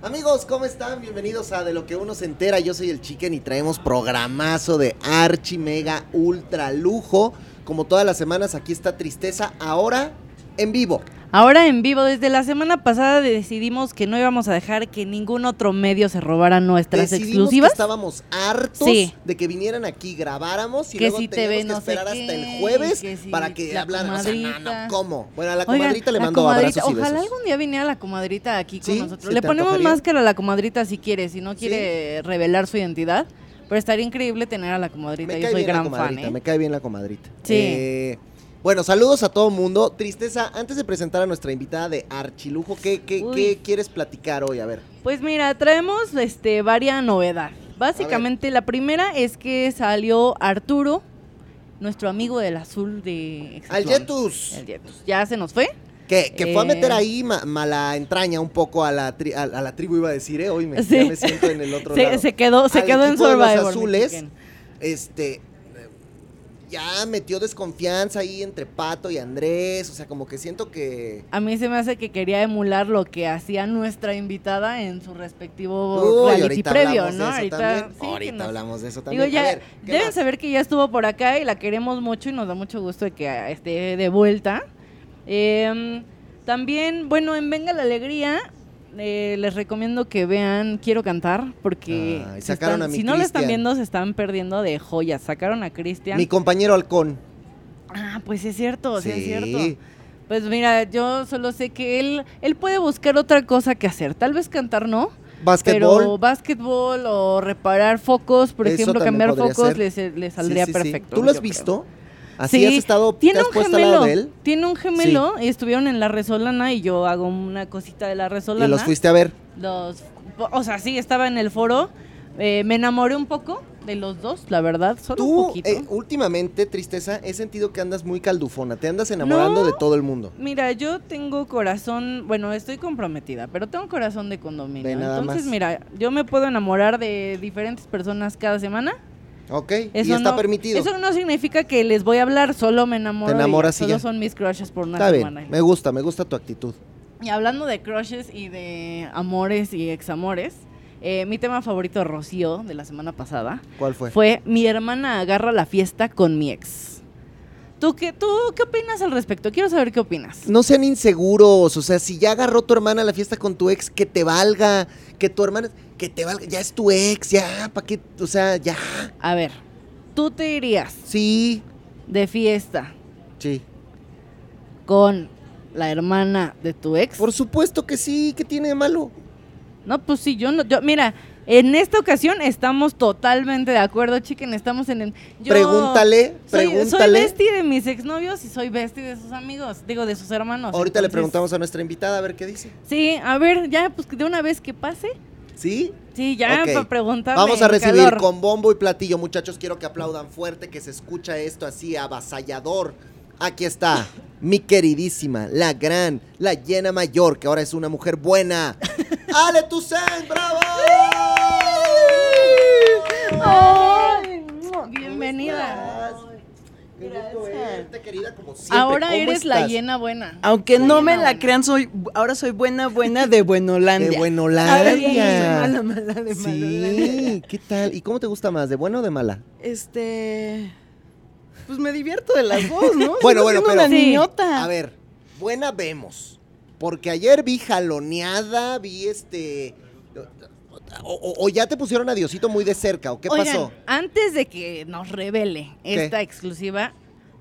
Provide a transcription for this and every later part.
Amigos, ¿cómo están? Bienvenidos a De lo que uno se entera. Yo soy el Chicken y traemos programazo de archi mega ultra lujo. Como todas las semanas, aquí está Tristeza, ahora en vivo. Ahora en vivo, desde la semana pasada decidimos que no íbamos a dejar que ningún otro medio se robara nuestras Decidimos exclusivas. Que estábamos hartos Sí. de que vinieran aquí, grabáramos y Que luego si te teníamos ve que no sé esperar hasta qué, el jueves que si para que la hablaran. O sea, no. ¿cómo? Bueno, a la Oigan, comadrita le la mando comadrita, abrazos y Ojalá besos. algún día viniera la comadrita aquí con ¿Sí? nosotros. ¿Se Le te ponemos antojaría? máscara a la comadrita si quiere, si no quiere revelar su identidad. Pero estaría increíble tener a la comadrita. Me Yo cae soy bien la gran fan, comadrita, ¿eh? me cae bien la comadrita. Sí. Eh, bueno, saludos a todo mundo. Tristeza, antes de presentar a nuestra invitada de Archilujo, ¿qué, qué, qué quieres platicar hoy? A ver. Pues mira, traemos este varias novedad. Básicamente la primera es que salió Arturo, nuestro amigo del azul de Al. Yetus. El Yetus. Ya se nos fue. Que, que fue a Eh. meter ahí ma- mala entraña un poco a la, tri- a, a la tribu, iba a decir, ¿eh? Hoy me, Sí. ya me siento en el otro Se, lado. se quedó, se Al quedó en de los Survivor. mi azules. Este. Eh, Ya metió desconfianza ahí entre Pato y Andrés. O sea, como que siento que. A mí se me hace que quería emular lo que hacía nuestra invitada en su respectivo Uy, reality ahorita previo, hablamos ¿no? de eso ahorita sí, ahorita nos- hablamos de eso Digo, también. ya a ver, ¿qué deben más? saber que ya estuvo por acá y la queremos mucho y nos da mucho gusto de que esté de vuelta. Em, también, bueno, en Venga la Alegría, eh, les recomiendo que vean Quiero Cantar, porque Ay, se sacaron están- a mi si no lo están viendo, se están perdiendo de joyas. Sacaron a Cristian. Mi compañero halcón. Ah, pues es cierto, sí. es cierto. Pues mira, yo solo sé que él, él puede buscar otra cosa que hacer. Tal vez cantar no, Básquetbol. pero básquetbol o reparar focos, por Eso ejemplo, cambiar focos, le, le saldría sí, sí. perfecto. ¿Tú lo has creo. ¿Así Sí, has estado? Tiene ¿Te has un puesto al gemelo, lado de él? tiene un gemelo y estuvieron en la Resolana y yo hago una cosita de la Resolana. ¿Y los fuiste a ver? Los- o sea, sí, estaba en el foro. eh, me enamoré un poco de los dos, la verdad, solo un Tú, poquito. eh, últimamente, tristeza, he sentido que andas muy caldufona. Te andas enamorando No. de todo el mundo. Mira, yo tengo corazón, bueno, estoy comprometida, pero tengo corazón de condominio. Ve nada Entonces, más. mira, yo me puedo enamorar de diferentes personas cada semana. ¿Ok? Eso y está no, permitido. Eso no significa que les voy a hablar, solo me enamoro. Te enamoras y Solo ya. son mis crushes por una Está semana. bien. Me gusta, me gusta tu actitud. Y hablando de crushes y de amores y examores, eh, mi tema favorito Rocío de la semana pasada ¿Cuál fue? fue mi hermana agarra la fiesta con mi ex. ¿Tú qué, ¿Tú qué opinas al respecto? Quiero saber qué opinas. No sean inseguros, o sea, si ya agarró tu hermana a la fiesta con tu ex, que te valga, que tu hermana, que te valga, ya es tu ex, ya, ¿para qué? O sea, ya, A ver, tú te irías sí, de fiesta sí. con la hermana de tu ex. Por supuesto que sí, ¿qué tiene de malo? No, pues sí, yo no, yo, mira, en esta ocasión estamos totalmente de acuerdo, chiquen, estamos en el... yo pregúntale, soy, pregúntale. Soy bestie de mis exnovios y soy bestie de sus amigos, digo, de sus hermanos. Ahorita le preguntamos a nuestra invitada a ver qué dice. Sí, a ver, ya, pues de una vez que pase. ¿Sí? Sí, ya, Ok. para preguntarle. Vamos a recibir calor. con bombo y platillo, muchachos. Quiero que aplaudan fuerte, que se escucha esto así avasallador. Aquí está, mi queridísima, la gran, la llena mayor, que ahora es una mujer buena. ¡Ale Toussaint, bravo! ¡Ay! ¿Cómo Bienvenida. verte, querida, como siempre. Ahora ¿Cómo eres la llena buena. Aunque no me la buena. crean, soy ahora soy buena, buena de Buenolandia. De Buenolandia. soy mala, mala de Sí, Malolandia. ¿qué tal? ¿Y cómo te gusta más, de buena o de mala? Este. Pues me divierto de las dos, ¿no? Bueno, bueno, pero- una Sí. niñota. A ver, buena vemos. Porque ayer vi jaloneada, vi este. O, ya te pusieron a Diosito muy de cerca, ¿o qué Oigan, pasó? antes de que nos revele ¿Qué? esta exclusiva,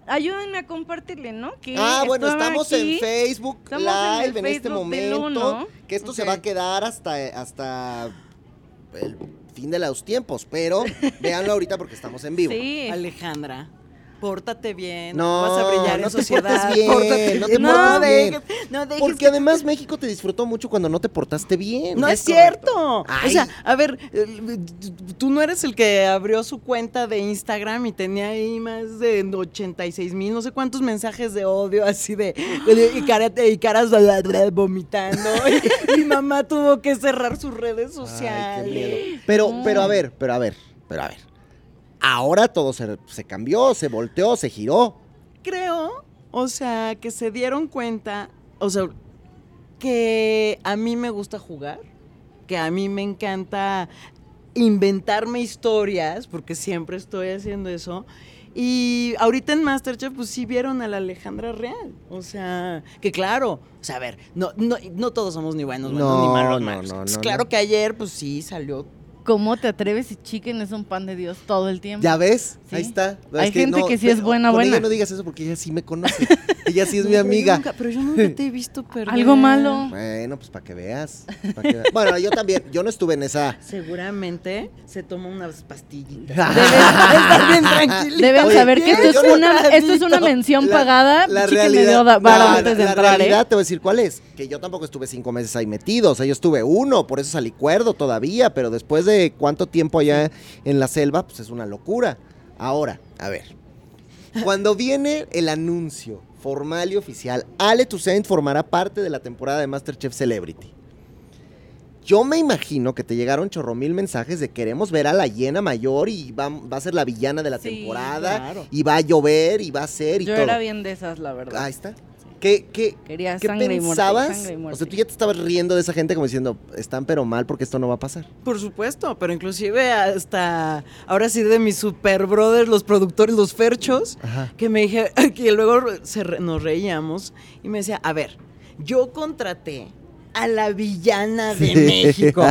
ayúdenme a compartirle, ¿no? Que Ah, bueno, estamos aquí. en Facebook estamos en Live el en, este Facebook momento. uno. Que esto se va a quedar hasta, hasta el fin de los tiempos, pero véanlo ahorita porque estamos en vivo. Sí. Alejandra. Pórtate bien, No, vas a brillar no en te sociedad. bien, pórtate- no te no, portes bien. no dejes Porque que- además México te disfrutó mucho cuando no te portaste bien. No es, cierto. Ay. O sea, a ver, eh, tú no eres el que abrió su cuenta de Instagram y tenía ahí más de 86 mil, no sé cuántos mensajes de odio, así de. y, cara- y caras vomitando. y mi mamá tuvo que cerrar sus redes Ay, sociales. qué miedo. Pero, pero a ver, pero a ver, pero a ver. Ahora todo se, se cambió, se volteó, se giró. Creo, o sea, que se dieron cuenta, o sea, que a mí me gusta jugar, que a mí me encanta inventarme historias, porque siempre estoy haciendo eso. Y ahorita en Masterchef, pues sí vieron a la Alejandra Real. O sea, que claro, o sea, a ver, no, no, no todos somos ni buenos, buenos, No, ni malos, malos. no, Pues claro que ayer, pues sí, salió ¿Cómo te atreves si Chicken es un pan de Dios todo el tiempo? ¿Ya ves? Sí. Ahí está. Hay gente que sí es buena, con buena. ella no digas eso porque ella sí me conoce. ella sí es No, mi amiga. nunca- pero yo nunca te he visto perder. Algo malo. Bueno, pues para que veas. pa' que veas. Bueno, yo también, yo no estuve en esa. Seguramente se toma unas pastillitas. Bien. Deben Oye, saber que esto es, no- una, esto es una mención La- pagada. La Chicken realidad, me dio da- la- antes de la entrar, ¿eh? realidad te voy a decir cuál es. Que yo tampoco estuve cinco meses ahí metido. O sea, yo estuve uno, por eso salí cuerdo todavía. Pero después de cuánto tiempo allá en la selva, pues es una locura. Ahora, a ver. Cuando viene el anuncio formal y oficial, Ale Toussaint formará parte de la temporada de Masterchef Celebrity. Yo me imagino que te llegaron chorro mil mensajes de queremos ver a la hiena mayor y va, va a ser la villana de la Sí, temporada claro. y va a llover y va a ser y Yo todo. era bien de esas, la verdad. Ahí está. ¿Qué, qué, Quería qué sangre y muerte, pensabas? sangre y muerte. O sea, tú ya te estabas riendo de esa gente como diciendo, están pero mal porque esto no va a pasar. Por supuesto, pero inclusive hasta ahora sí de mis super brothers, los productores, los ferchos, Ajá. que me dije, que luego se re- nos reíamos y me decía, a ver, yo contraté a la villana de Sí. México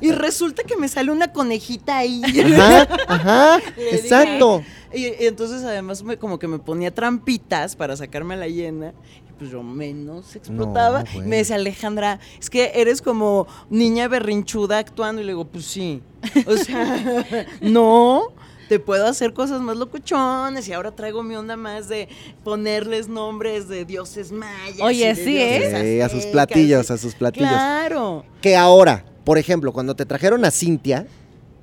y resulta que me sale una conejita ahí. Ajá, ajá, Le dije, exacto. Y, y entonces además me, como que me ponía trampitas para sacarme a la hiena. Y pues yo menos explotaba. No, me decía Alejandra, es que eres como niña berrinchuda actuando. Y le digo, pues sí. O sea, no. Te puedo hacer cosas más locochones y ahora traigo mi onda más de ponerles nombres de dioses mayas. Oye, sí, ¿eh? Sí, a sus platillos, a sus platillos. Claro. Que ahora, por ejemplo, cuando te trajeron a Cintia,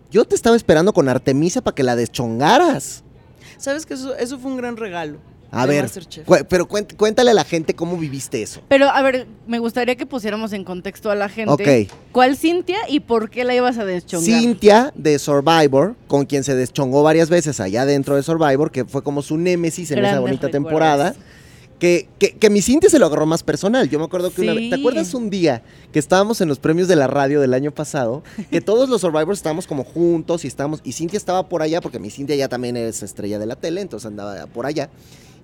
yo te estaba esperando con Artemisa para que la deschongaras. ¿Sabes que eso, eso fue un gran regalo? A de ver, cu- pero cuént- cuéntale a la gente cómo viviste eso. Pero, a ver, me gustaría que pusiéramos en contexto a la gente. Ok. ¿Cuál Cintia y por qué la ibas a deschongar? Cintia de Survivor, con quien se deschongó varias veces allá dentro de Survivor, que fue como su némesis en esa bonita recuerdos. temporada. Que, que, que mi Cintia se lo agarró más personal. Yo me acuerdo que una vez. ¿Te acuerdas un día que estábamos en los premios de la radio del año pasado? Que todos los Survivors estábamos como juntos y estábamos. Y Cintia estaba por allá, porque mi Cintia ya también es estrella de la tele, entonces andaba por allá.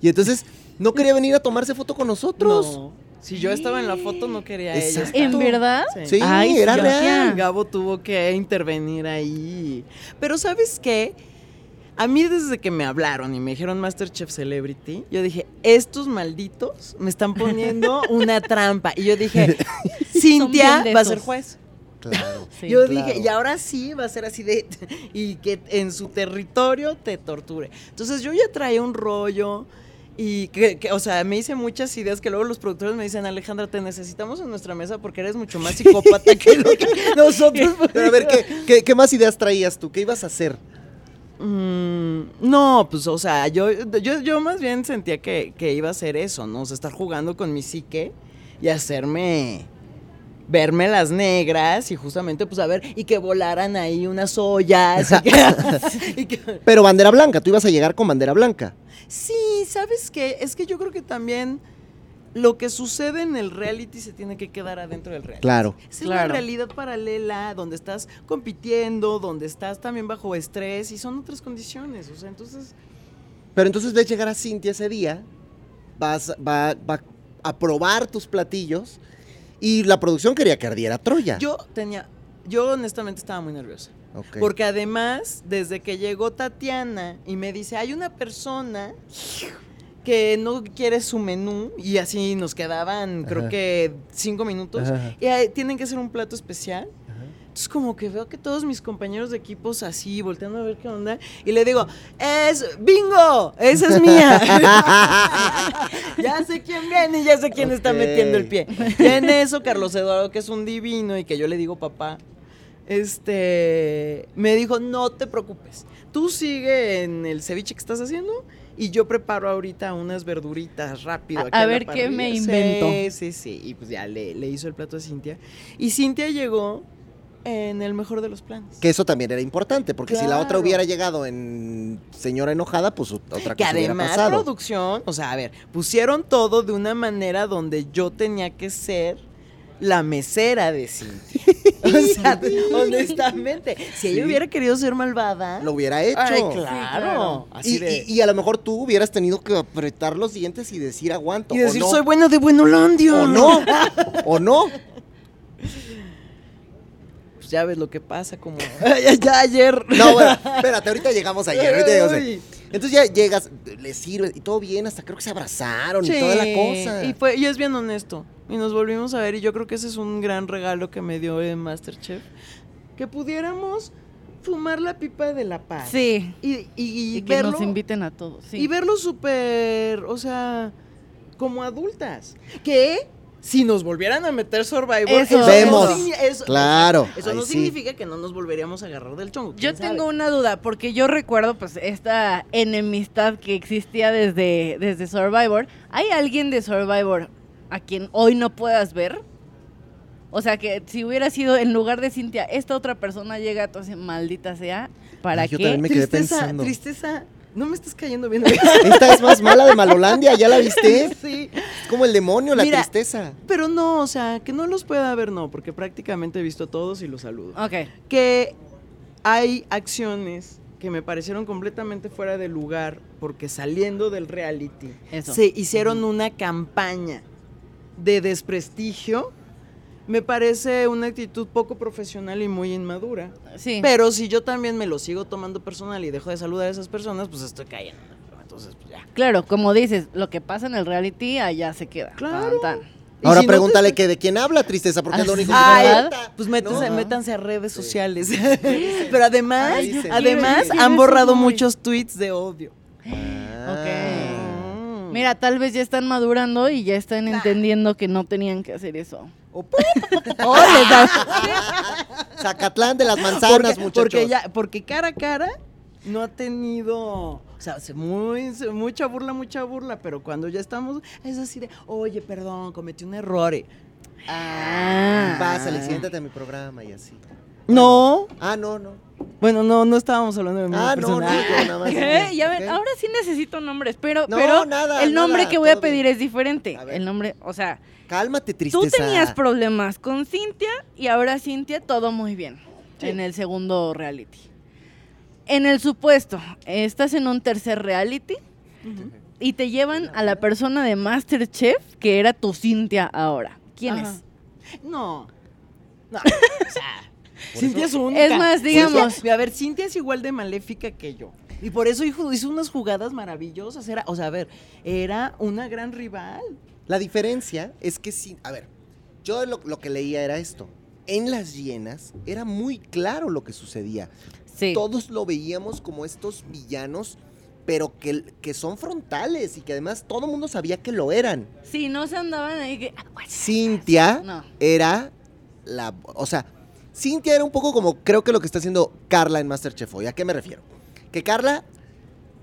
Y entonces no quería venir a tomarse foto con nosotros. No. Si yo estaba en la foto, no quería ella. ¿En verdad? Sí, Ay, era sí, real. Gabo tuvo que intervenir ahí. Pero ¿sabes qué? A mí desde que me hablaron y me dijeron Masterchef Celebrity, yo dije, estos malditos me están poniendo una trampa. Y yo dije, Cintia va a ser juez. Claro. Sí. yo claro. dije, y ahora sí va a ser así de, y que en su territorio te torture. Entonces yo ya traía un rollo y que, que, o sea, me hice muchas ideas que luego los productores me dicen, Alejandra, te necesitamos en nuestra mesa porque eres mucho más psicópata que lo que nosotros. Pero a ver, ¿qué, qué, qué más ideas traías tú? ¿Qué ibas a hacer? Mm, no, pues, o sea, yo, yo, yo más bien sentía que, que iba a ser eso, ¿no? O sea, estar jugando con mi psique y hacerme verme las negras y justamente, pues, a ver, y que volaran ahí unas ollas. y que- y que- Pero bandera blanca, tú ibas a llegar con bandera blanca. Sí, ¿sabes qué? Es que yo creo que también lo que sucede en el reality se tiene que quedar adentro del reality. Claro. Es Claro. la realidad paralela, donde estás compitiendo, donde estás también bajo estrés y son otras condiciones. O sea, entonces, Pero entonces ves llegar a Cintia ese día, vas, va, va a probar tus platillos y la producción quería que ardiera Troya. yo tenía, yo honestamente estaba muy nerviosa. Porque además, desde que llegó Tatiana y me dice, hay una persona que no quiere su menú y así nos quedaban, creo que cinco minutos, Ajá. y tienen que hacer un plato especial. Entonces como que veo que todos mis compañeros de equipos así, volteando a ver qué onda, y le digo, es bingo, esa es mía. ya sé quién viene y ya sé quién está Ok. metiendo el pie. Y en eso, Carlos Eduardo, que es un divino y que yo le digo papá, este, me dijo, no te preocupes, tú sigue en el ceviche que estás haciendo y yo preparo ahorita unas verduritas rápido. A- aquí a la ver qué me parrilla". invento. Sí, sí, sí, y pues ya le, le hizo el plato a Cintia. Y Cintia llegó en el mejor de los planes. Que eso también era importante, porque si la otra hubiera llegado en señora enojada, pues otra cosa Que hubiera además pasado. producción, o sea, a ver, pusieron todo de una manera donde yo tenía que ser la mesera de Cintia. o sea, honestamente, si ella Sí. hubiera querido ser malvada, Lo hubiera hecho. Ay, claro. claro. Así Y, de- y- y a lo mejor tú hubieras tenido que apretar los dientes y decir aguanto. y decir, o no, soy buena de Buenolandia. O no. o no. Ya ves lo que pasa, como ya, ya ayer. No, bueno, espérate, ahorita llegamos ayer. Ahorita llegamos. Entonces ya llegas, le sirves y todo bien, hasta creo que se abrazaron y toda la cosa. Y, fue, y es bien honesto. Y nos volvimos a ver y yo creo que ese es un gran regalo que me dio en Masterchef. Que pudiéramos fumar la pipa de la paz. Sí. Y, y- y Y que verlo, nos inviten a todos. Sí. y verlo súper, o sea, como adultas. Que si nos volvieran a meter Survivor, Eso. no Vemos. eso- Claro, Eso no sí. significa que no nos volveríamos a agarrar del chongo. Yo tengo una duda, porque yo recuerdo pues esta enemistad que existía desde, desde Survivor. ¿Hay alguien de Survivor a quien hoy no puedas ver? O sea que si hubiera sido en lugar de Cintia, esta otra persona llega, entonces maldita sea, ¿para Ay, yo qué? también me quedé Tristeza, pensando. tristeza. No me estás cayendo bien. Esta es más mala de Malolandia, ¿ya la viste? sí. Es como el demonio, la Mira, tristeza. Pero no, o sea, que no los pueda ver, no, porque prácticamente he visto a todos y los saludo. Ok. Que hay acciones que me parecieron completamente fuera de lugar porque saliendo del reality Eso. se hicieron una campaña de desprestigio. Me parece una actitud poco profesional y muy inmadura. Sí. Pero si yo también me lo sigo tomando personal y dejo de saludar a esas personas, pues estoy cayendo. Entonces, pues ya. Claro, como dices, lo que pasa en el reality allá se queda. Claro. Tan, tan. Y Ahora si no te pregúntale que de quién habla tristeza, porque es lo único que Ay, falta. pues métanse, ¿no? métanse a redes sociales. Pero además, además han borrado muchos tweets de odio. Ah. Mm. Mira, tal vez ya están madurando y ya están entendiendo que no tenían que hacer eso. Oh, les da- Zacatlán de las manzanas, porque, muchachos. porque ya, porque cara a cara no ha tenido, o sea, se- muy, mucha burla, mucha burla, pero cuando ya estamos, es así de, oye, perdón, cometí un error. y- Ah. Pásale, siéntate a mi programa y así. No, Ah, no, no. Bueno, no, no estábamos hablando de mi Ah, no, no, nada más. ¿Qué? Ya ven, ahora sí necesito nombres, pero, No, pero nada, el nombre nada, que voy a pedir bien. es diferente. El nombre, o sea, Cálmate, tristeza. tú tenías problemas con Cintia y ahora Cintia todo muy bien Sí. en el segundo reality. En el supuesto, estás en un tercer reality y te llevan a la persona de Masterchef que era tu Cintia ahora. ¿Quién Ajá. es? No. No. O sea, Cintia es única. Es más, digamos- Cintia- a ver, Cintia es igual de maléfica que yo. Y por eso hizo, hizo unas jugadas maravillosas. Era, o sea, a ver, era una gran rival. La diferencia es que sí, a ver, yo lo, lo que leía era esto. En las hienas era muy claro lo que sucedía. Sí. Todos lo veíamos como estos villanos, pero que, que son frontales y que además todo el mundo sabía que lo eran. Sí, no se andaban ahí que... Cintia No. era la. O sea, Cintia era un poco como creo que lo que está haciendo Carla en Masterchef hoy. ¿A qué me refiero? Que Carla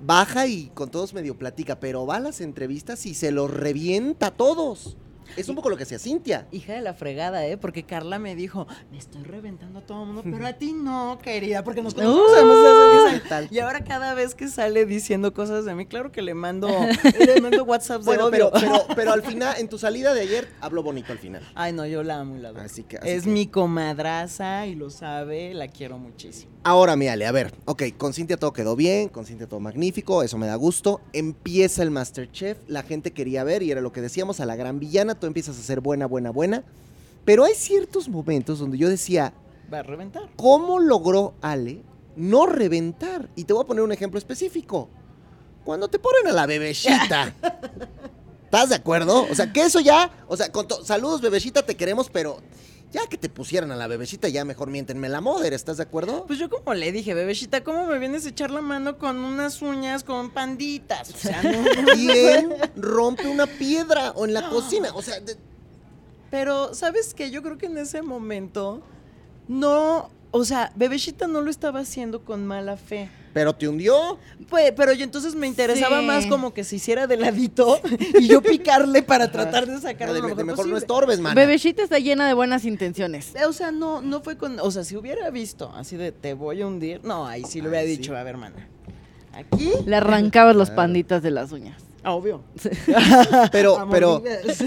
baja y con todos medio platica, pero va a las entrevistas y se los revienta a todos. Es un poco lo que hacía Cintia. Hija de la fregada, ¿eh? Porque Carla me dijo, me estoy reventando a todo el mundo, pero a ti no, querida, porque nos conocemos Uh, hace 10 años". tal. Y ahora cada vez que sale diciendo cosas de mí, claro que le mando, le mando WhatsApp de Bueno, pero, pero, pero al final, en tu salida de ayer, habló bonito al final. Ay, no, yo la amo y la adoro. Así que- así es que- mi comadraza y lo sabe, la quiero muchísimo. Ahora, mi Ale, a ver, ok, con Cintia todo quedó bien, con Cintia todo magnífico, eso me da gusto. Empieza el Masterchef, la gente quería ver y era lo que decíamos, a la gran villana, tú empiezas a ser buena, buena, buena. Pero hay ciertos momentos donde yo decía, Va a reventar. ¿cómo logró Ale no reventar? Y te voy a poner un ejemplo específico. Cuando te ponen a la bebecita. ¿Estás de acuerdo? O sea, que eso ya, o sea, con saludos bebecita, te queremos, pero Ya que te pusieran a la bebecita, ya mejor miéntenme la moda, ¿estás de acuerdo? Pues yo como le dije, bebecita, ¿cómo me vienes a echar la mano con unas uñas con panditas? O sea, no, ¿Quién rompe una piedra o en la cocina? O sea, de- Pero, ¿sabes qué? Yo creo que en ese momento no, o sea, Bebecita no lo estaba haciendo con mala fe. Pero te hundió. Pues, pero yo entonces me interesaba Sí. más como que se hiciera de ladito y yo picarle para tratar de sacarlo de, lo de mejor, mejor no estorbes, man. Bebecita está llena de buenas intenciones. O sea, no, no fue con, o sea, si hubiera visto así de te voy a hundir, no, ahí sí le hubiera Ay, sí. dicho, a ver, hermana, aquí, Le arrancabas los Claro. panditas de las uñas. Obvio. Pero, A pero,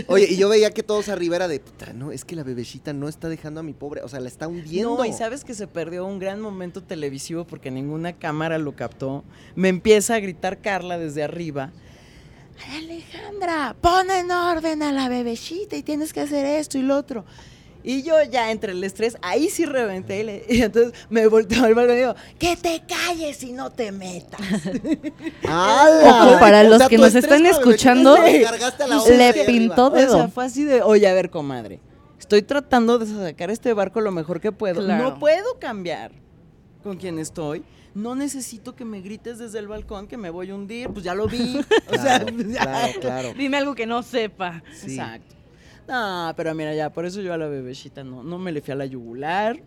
oye, y yo veía que todos arriba era de, puta, no, es que la bebecita no está dejando a mi pobre, o sea, la está hundiendo. No, y sabes que se perdió un gran momento televisivo porque ninguna cámara lo captó. Me empieza a gritar Carla desde arriba. "Ay, Alejandra, pon en orden a la bebecita y tienes que hacer esto y lo otro. Y yo ya entre el estrés, ahí sí reventé y, le- y entonces me volteo al balcón y digo, que te calles y no te metas. ¡Hala! Ojo, para O los sea, que nos están escuchando, le pintó O sea, dedo. fue así de, oye, a ver, comadre, estoy tratando de sacar este barco lo mejor que puedo. Claro. No puedo cambiar con quien estoy. No necesito que me grites desde el balcón que me voy a hundir. Pues ya lo vi. o sea, Claro, ya. claro, claro. Dime algo que no sepa. Sí. Exacto. No, pero mira, ya, por eso yo a la bebecita no, no me le fui a la yugular.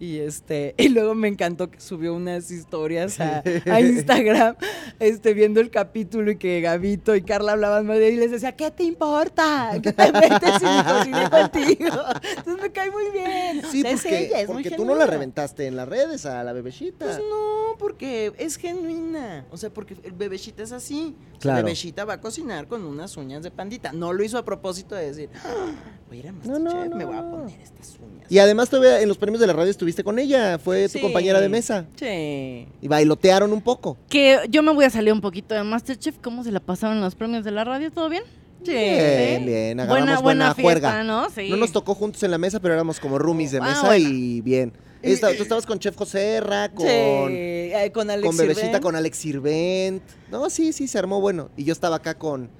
Y este, y luego me encantó que subió unas historias a, a Instagram, este, viendo el capítulo y que Gabito y Carla hablaban mal de él y les decía, ¿qué te importa? ¿Qué te metes si me cociné contigo? Entonces me cae muy bien. Sí, O sea, es porque, ella, es muy porque tú no la reventaste en las redes a la bebecita. Pues no, porque es genuina. O sea, porque el bebecita es así. Claro. Bebecita va a cocinar con unas uñas de pandita. No lo hizo a propósito de decir, "Ah, voy a ir a No, no, me voy a poner estas uñas. Y además todavía en los premios de la radio estuviste con ella, fue tu compañera de mesa. Sí. Y bailotearon un poco. Que yo me voy a salir un poquito de Masterchef. ¿Cómo se la pasaron en los premios de la radio? ¿Todo bien? Sí. Bien, bien, agarramos buena, fiesta, juerga. ¿no? Sí. No nos tocó juntos en la mesa, pero éramos como roomies de Ah, mesa bueno. y bien. Esta- tú estabas con Chef José Herra, con, Sí, eh, con Alex con Bebecita, Sirvent. con Alex Sirvent. No, sí, sí, se armó bueno. Y yo estaba acá con,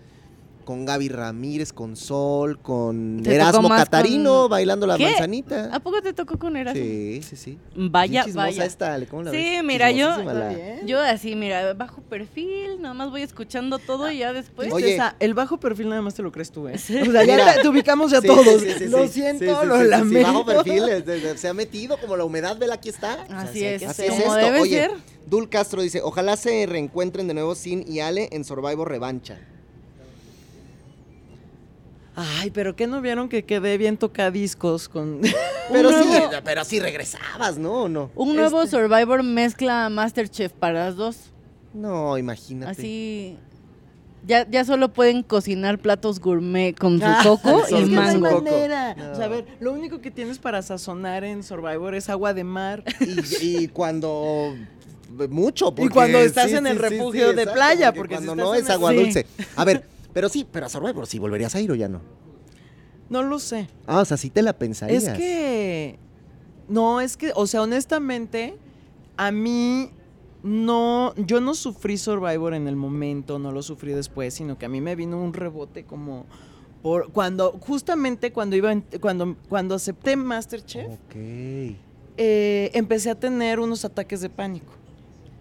con Gaby Ramírez, con Sol, con Erasmo Catarino con- bailando la ¿Qué? manzanita. ¿A poco te tocó con Erasmo? Sí, sí, sí. Vaya, vaya. esta, ¿cómo la Sí, ves? mira, yo- la-. Yo así, mira, bajo perfil, nada más voy escuchando todo y ya después. Oye. Tristeza, el bajo perfil nada más te lo crees tú, ¿eh? Sí. O sea, ya Mira. te, ubicamos ya Sí, todos. sí, sí, sí, lo sí. siento, Sí, sí, lo sí, sí, sí, lamento. bajo perfil, es- es- se ha metido como la humedad, vela, aquí está. Así es, Así es como esto. debe Oye, ser. Dul Castro dice, ojalá se reencuentren de nuevo Sin y Ale en Survivor Revancha. Ay, pero ¿qué no vieron que quedé bien tocadiscos con... Pero sí, pero sí regresabas, ¿no? ¿O no? Un nuevo Este- Survivor mezcla Masterchef para las dos. No, imagínate. Así. Ya, ya solo pueden cocinar platos gourmet con su Ah, coco el y es que no hay mango. Coco. manera. No. O sea, a ver, lo único que tienes para sazonar en Survivor es agua de mar. Y, y cuando mucho, porque cuando estás sí, en el sí, refugio sí, de exacto, playa, porque cuando si no en es agua Sí. dulce. A ver, pero sí, pero a Survivor sí volverías a ir o ya no. No lo sé. Ah, o sea, sí te la pensarías. Es que. No, es que, o sea, honestamente, a mí no. Yo no sufrí Survivor en el momento, no lo sufrí después, sino que a mí me vino un rebote como. Por, cuando, justamente cuando iba, en- cuando, cuando acepté Masterchef, Ok. eh, empecé a tener unos ataques de pánico.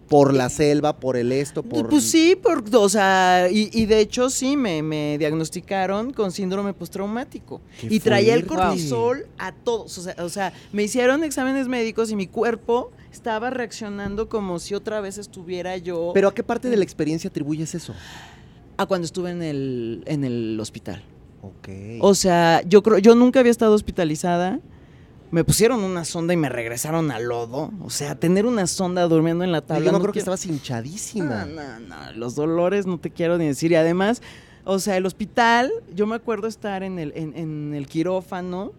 Por la selva, por el esto, por... Pues sí, por, o sea, y, y de hecho sí, me, me diagnosticaron con síndrome postraumático. Y traía el cortisol a todos. O sea, o sea, me hicieron exámenes médicos y mi cuerpo estaba reaccionando como si otra vez estuviera yo Pero ¿a qué parte de la experiencia atribuyes eso? a cuando estuve en el, en el hospital. Ok. O sea, yo creo, yo nunca había estado hospitalizada. Me pusieron una sonda y me regresaron al lodo. O sea, tener una sonda durmiendo en la tabla. yo no acuerdo que estabas hinchadísima. No, no, no, los dolores no te quiero ni decir. Y además, o sea, el hospital, yo me acuerdo estar en el, en, en el quirófano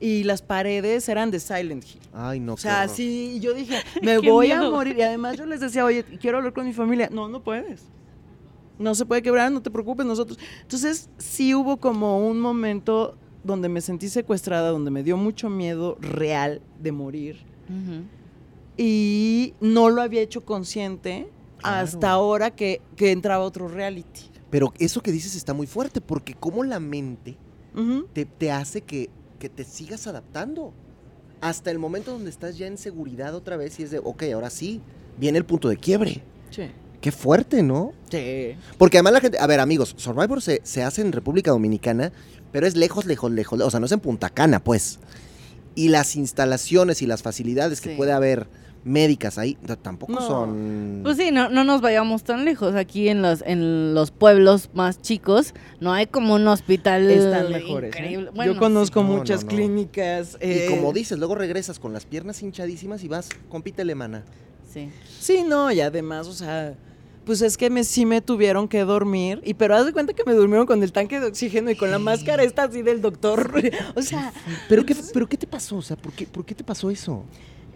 y las paredes eran de Silent Hill. Ay, no, O sea, sí, y yo dije, me voy a morir. Y además yo les decía, oye, quiero hablar con mi familia. No, no puedes. No se puede quebrar, no te preocupes, nosotros. Entonces, sí hubo como un momento donde me sentí secuestrada, donde me dio mucho miedo real de morir y no lo había hecho consciente Claro. hasta ahora que, que entraba otro reality. Pero eso que dices está muy fuerte, porque como la mente te, te hace que que te sigas adaptando. Hasta el momento donde estás ya en seguridad otra vez y es de, ok, ahora sí, viene el punto de quiebre. Sí. Qué fuerte, ¿no? Sí. Porque además la gente, a ver amigos, Survivor se, se hace en República Dominicana, pero es lejos, lejos, lejos, o sea, no es en Punta Cana, pues. Y las instalaciones y las facilidades que puede haber médicas ahí tampoco No. son... Pues sí, no, no nos vayamos tan lejos. Aquí en los, en los pueblos más chicos no hay como un hospital Están mejores. ¿eh? Bueno, Yo conozco sí. Muchas no, no. clínicas. Y eh, como dices, luego regresas con las piernas hinchadísimas y vas, compítele, mana. sí. Sí, no, y además, o sea, pues es que me, sí me tuvieron que dormir, y pero haz de cuenta que me durmieron con el tanque de oxígeno y con la máscara esta así del doctor. o sea, ¿Pero qué, ¿Pero qué te pasó? O sea, ¿por qué, ¿por qué te pasó eso?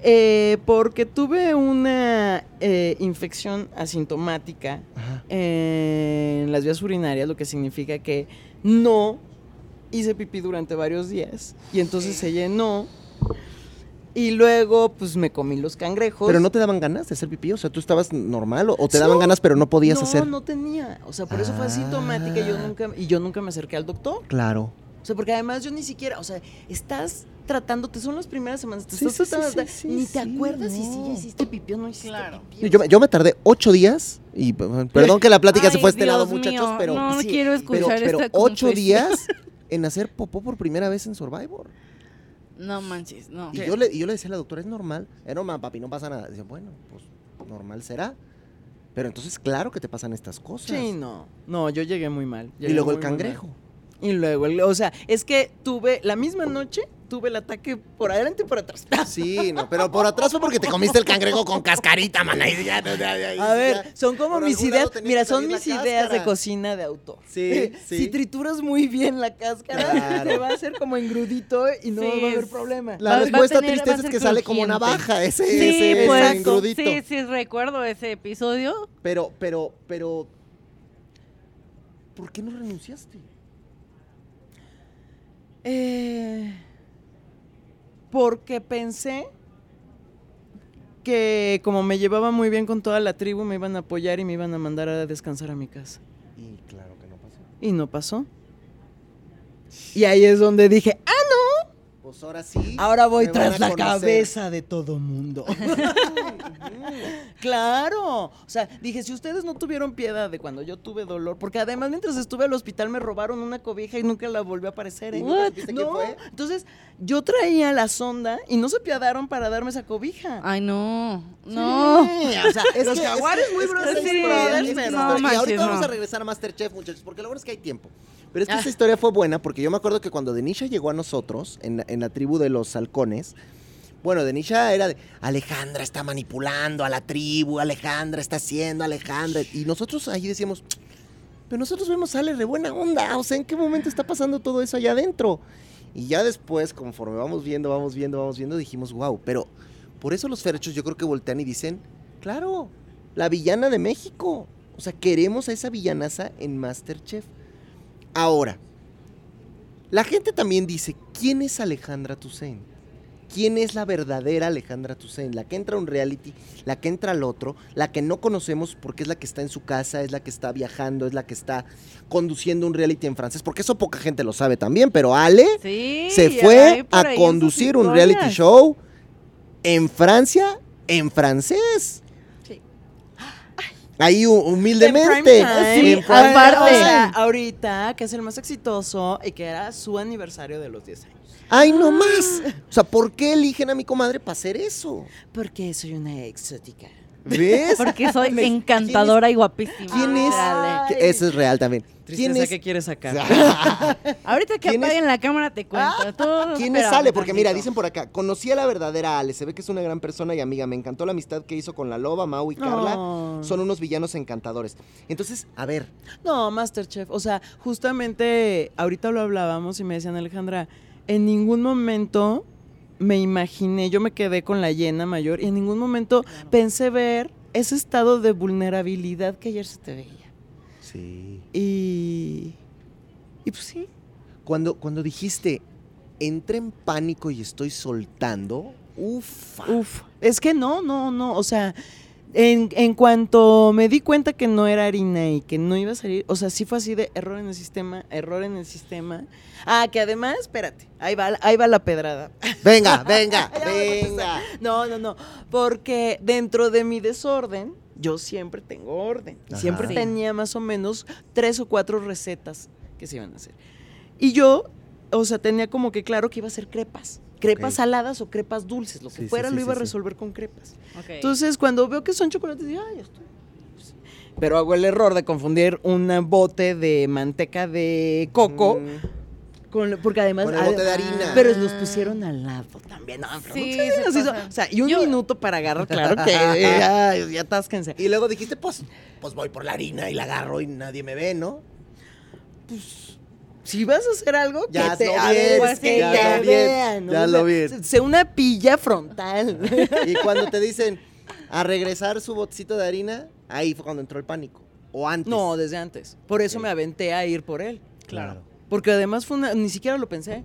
eh, porque tuve una eh, infección asintomática Ajá. en las vías urinarias, lo que significa que no hice pipí durante varios días, y entonces se llenó. Y luego, pues me comí los cangrejos. Pero no te daban ganas de hacer pipí, o sea, tú estabas normal o, o te No, daban ganas pero no podías no, hacer. No, tenía. O sea, por eso fue asintomática y yo Ah. nunca, y yo nunca me acerqué al doctor. Claro. O sea, porque además yo ni siquiera, o sea, estás tratándote, son las primeras semanas, te Sí, estás sí, tratando, sí, sí, ni te sí, acuerdas si sí no. ya hiciste pipí o no hiciste Claro. pipí. Yo, yo me tardé ocho días y p- perdón que la plática se fue a este lado, muchachos, pero, No, no sí, quiero pero, escuchar pero esta ocho confesión. días en hacer popó por primera vez en Survivor. No manches, no. Y yo, le, y yo le decía a la doctora, es normal. Es normal, papi, no pasa nada. Dice, bueno, pues normal será. Pero entonces, claro que te pasan estas cosas. Sí, no. No, yo llegué muy mal. y luego el cangrejo. Y luego, el- o sea, es que tuve, la misma noche, tuve el ataque por adelante y por atrás. Sí, no, pero por atrás fue porque te comiste el cangrejo con cascarita, mana. y ya, ya, ya, ya, A ver, ya. son como Por mis ideas. Mira, son mis ideas de cocina de autor. Sí, sí. Si trituras muy bien la cáscara, Claro. te va a hacer como engrudito y no Sí, va a haber problema. La Va- respuesta tener- va a tristeza es que sale como navaja ese, Sí, ese, pues, ese engrudito. sí, sí, recuerdo ese episodio. Pero, pero, pero. ¿Por qué no renunciaste? Eh, porque pensé que como me llevaba muy bien con toda la tribu, me iban a apoyar y me iban a mandar a descansar a mi casa. Y claro que no pasó. Y no pasó. Y ahí es donde dije, ah, Pues ahora sí. ahora voy tras la conocer. cabeza de todo mundo. claro. O sea, dije, si ustedes no tuvieron piedad de cuando yo tuve dolor, porque además mientras estuve al hospital me robaron una cobija y nunca la volvió a aparecer. ¿eh? ¿Y nunca supiste quién No, fue? Entonces, yo traía la sonda y no se piadaron para darme esa cobija. Ay, no. No. Sí, o sea, Es los que- jaguares muy brothers, sí, es que no y ahorita vamos no. a regresar a Masterchef, muchachos, porque lo bueno es que hay tiempo. Pero es que Ah. esta historia fue buena porque yo me acuerdo que cuando Denisha llegó a nosotros, en, la- en la tribu de los halcones, bueno, Denisha era de Alejandra está manipulando a la tribu, Alejandra está haciendo, Alejandra. Y nosotros ahí decíamos, pero nosotros vemos a Ale de buena onda. O sea, ¿en qué momento está pasando todo eso allá adentro? Y ya después, conforme vamos viendo, vamos viendo, vamos viendo, dijimos, wow, pero por eso los ferechos yo creo que voltean y dicen, claro, la villana de México. O sea, queremos a esa villanaza en Masterchef. Ahora, la gente también dice, ¿quién es Alejandra Toussaint? ¿Quién es la verdadera Alejandra Toussaint? La que entra a un reality, la que entra al otro, la que no conocemos porque es la que está en su casa, es la que está viajando, es la que está conduciendo un reality en francés, porque eso poca gente lo sabe también, pero Ale Sí. se fue a conducir un reality show en Francia en francés. Ahí hu- En humildemente. Sí, en prime aparte. O sea, ahorita, que es el más exitoso y que era su aniversario de los 10 años. ¡Ay, no más! O sea, ¿por qué eligen a mi comadre para hacer eso? Porque soy una exótica. ¿Ves? Porque soy Me- encantadora y guapísima. ¿Quién es? Que Eso es real también. ¿Quién es? que quieres sacar? Ahorita que ¿Quién es? apaguen la cámara te cuento. Tú ¿Quién es espérame Ale? Porque mira, tantito. dicen por acá, conocí a la verdadera Ale, se ve que es una gran persona y amiga, me encantó la amistad que hizo con la loba, Mau y Carla, Oh. son unos villanos encantadores. Entonces, a ver, No, Masterchef. O sea, justamente ahorita lo hablábamos y me decían, Alejandra, en ningún momento me imaginé, yo me quedé con la llena mayor y en ningún momento pensé ver ese estado de vulnerabilidad que ayer se te veía. sí. Y. Y pues sí. Cuando, cuando dijiste, entré en pánico y estoy soltando, ufa. Uf. Es que no, no, no. O sea, En, en cuanto me di cuenta que no era harina y que no iba a salir, o sea, sí fue así de error en el sistema, error en el sistema. Ah, que además, espérate, ahí va, ahí va la pedrada. Venga, venga, venga. No, no, no. Porque dentro de mi desorden, yo siempre tengo orden. Ajá. Siempre Sí. tenía más o menos tres o cuatro recetas que se iban a hacer. Y yo, o sea, tenía como que claro que iba a hacer crepas. Crepas saladas o crepas dulces, lo que Sí, fuera sí, lo iba sí, a sí. resolver con crepas. Entonces, cuando veo que son chocolates, digo, ay, ya estoy. Pero hago el error de confundir un bote de manteca de coco Mm, con, porque además. Con el bote de ah, harina. Pero los pusieron al lado también. No, pero Sí, no se pasan. O sea, y un Yo- minuto para agarrar, claro que. ay, ya atásquense. Y luego dijiste, pues, pues voy por la harina y la agarro y nadie me ve, ¿no? Si vas a hacer algo, Ya que te, lo pues, que ya te lo vi, vean, ¿no? ya O lo sea, vi. se- Sea una pilla frontal. Y cuando te dicen a regresar su botecito de harina, ahí fue cuando entró el pánico. O antes. no, desde antes. Por eso me aventé a ir por él. claro. Porque además fue una, ni siquiera lo pensé.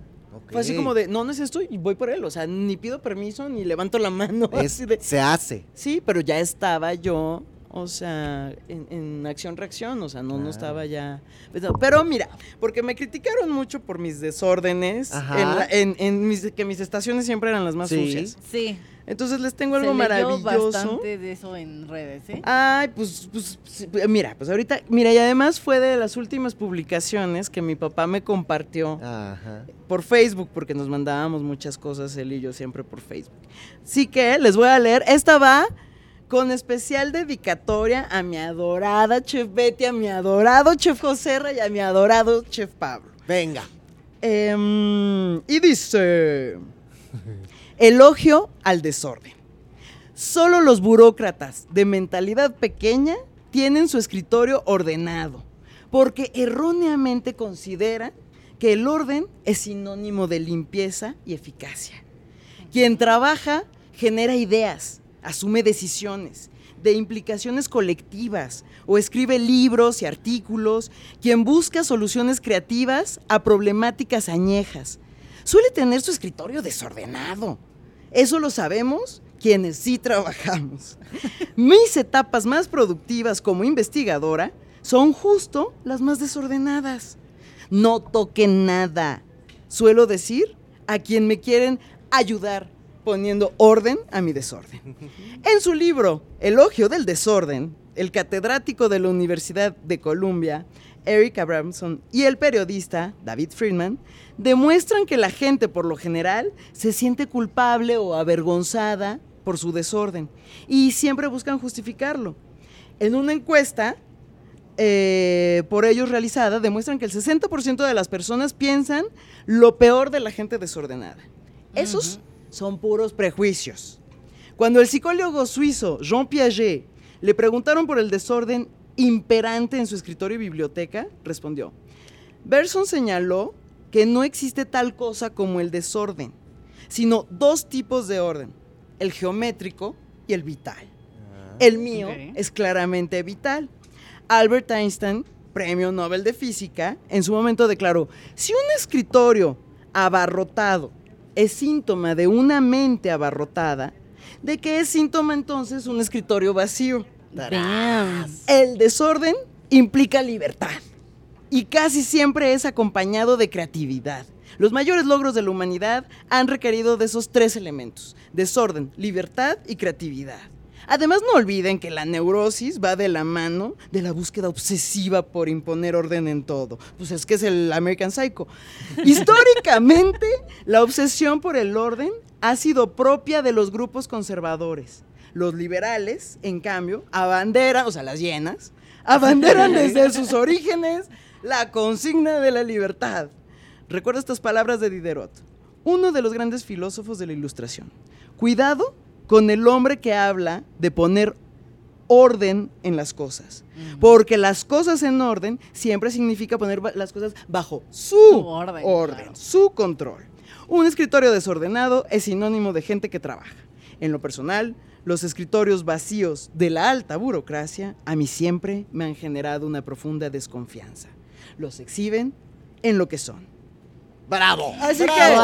Fue así como de, no, no es esto y voy por él. O sea, ni pido permiso ni levanto la mano. Es- así de- se hace. Sí, pero ya estaba yo, o sea, en, en acción-reacción, o sea, no, no estaba ya... Pero, pero mira, porque me criticaron mucho por mis desórdenes, Ajá. en la- en, en mis, que mis estaciones siempre eran las más Sí. sucias. Sí. Entonces les tengo Se algo leyó maravilloso. bastante de eso en redes, ¿eh? Ay, pues, pues, pues, mira, pues ahorita, mira, y además fue de las últimas publicaciones que mi papá me compartió Ajá. por Facebook, porque nos mandábamos muchas cosas él y yo siempre por Facebook. Así que les voy a leer. Esta va con especial dedicatoria a mi adorada Chef Betty, a mi adorado Chef José y a mi adorado Chef Pablo. Venga. Em, y dice, elogio al desorden. Solo los burócratas de mentalidad pequeña tienen su escritorio ordenado, porque erróneamente consideran que el orden es sinónimo de limpieza y eficacia. Quien trabaja genera ideas, asume decisiones de implicaciones colectivas o escribe libros y artículos, quien busca soluciones creativas a problemáticas añejas. Suele tener su escritorio desordenado. Eso lo sabemos quienes sí trabajamos. Mis etapas más productivas como investigadora son justo las más desordenadas. No toquen nada. Suelo decir a quien me quieren ayudar poniendo orden a mi desorden. En su libro Elogio del Desorden, el catedrático de la Universidad de Columbia, Eric Abramson, y el periodista David Friedman demuestran que la gente por lo general se siente culpable o avergonzada por su desorden y siempre buscan justificarlo. En una encuesta eh, por ellos realizada demuestran que el 60% de las personas piensan lo peor de la gente desordenada. Esos son puros prejuicios. Cuando el psicólogo suizo Jean Piaget le preguntaron por el desorden imperante en su escritorio y biblioteca, respondió, Berson señaló que no existe tal cosa como el desorden, sino dos tipos de orden, el geométrico y el vital. El mío es claramente vital. Albert Einstein, premio Nobel de Física, en su momento declaró, si un escritorio abarrotado es síntoma de una mente abarrotada, ¿de qué es síntoma entonces un escritorio vacío? El desorden implica libertad y casi siempre es acompañado de creatividad. Los mayores logros de la humanidad han requerido de esos tres elementos, desorden, libertad y creatividad. Además, no olviden que la neurosis va de la mano de la búsqueda obsesiva por imponer orden en todo. Pues es que es el American Psycho. Históricamente, la obsesión por el orden ha sido propia de los grupos conservadores. Los liberales, en cambio, abanderan, o sea, las llenas, abanderan desde sus orígenes la consigna de la libertad. Recuerda estas palabras de Diderot, uno de los grandes filósofos de la Ilustración. Cuidado con el hombre que habla de poner orden en las cosas. Porque las cosas en orden siempre significa poner las cosas bajo su, Su orden, claro. su control. Un escritorio desordenado es sinónimo de gente que trabaja. En lo personal, los escritorios vacíos de la alta burocracia a mí siempre me han generado una profunda desconfianza. Los exhiben en lo que son. Bravo. Así bravo. que-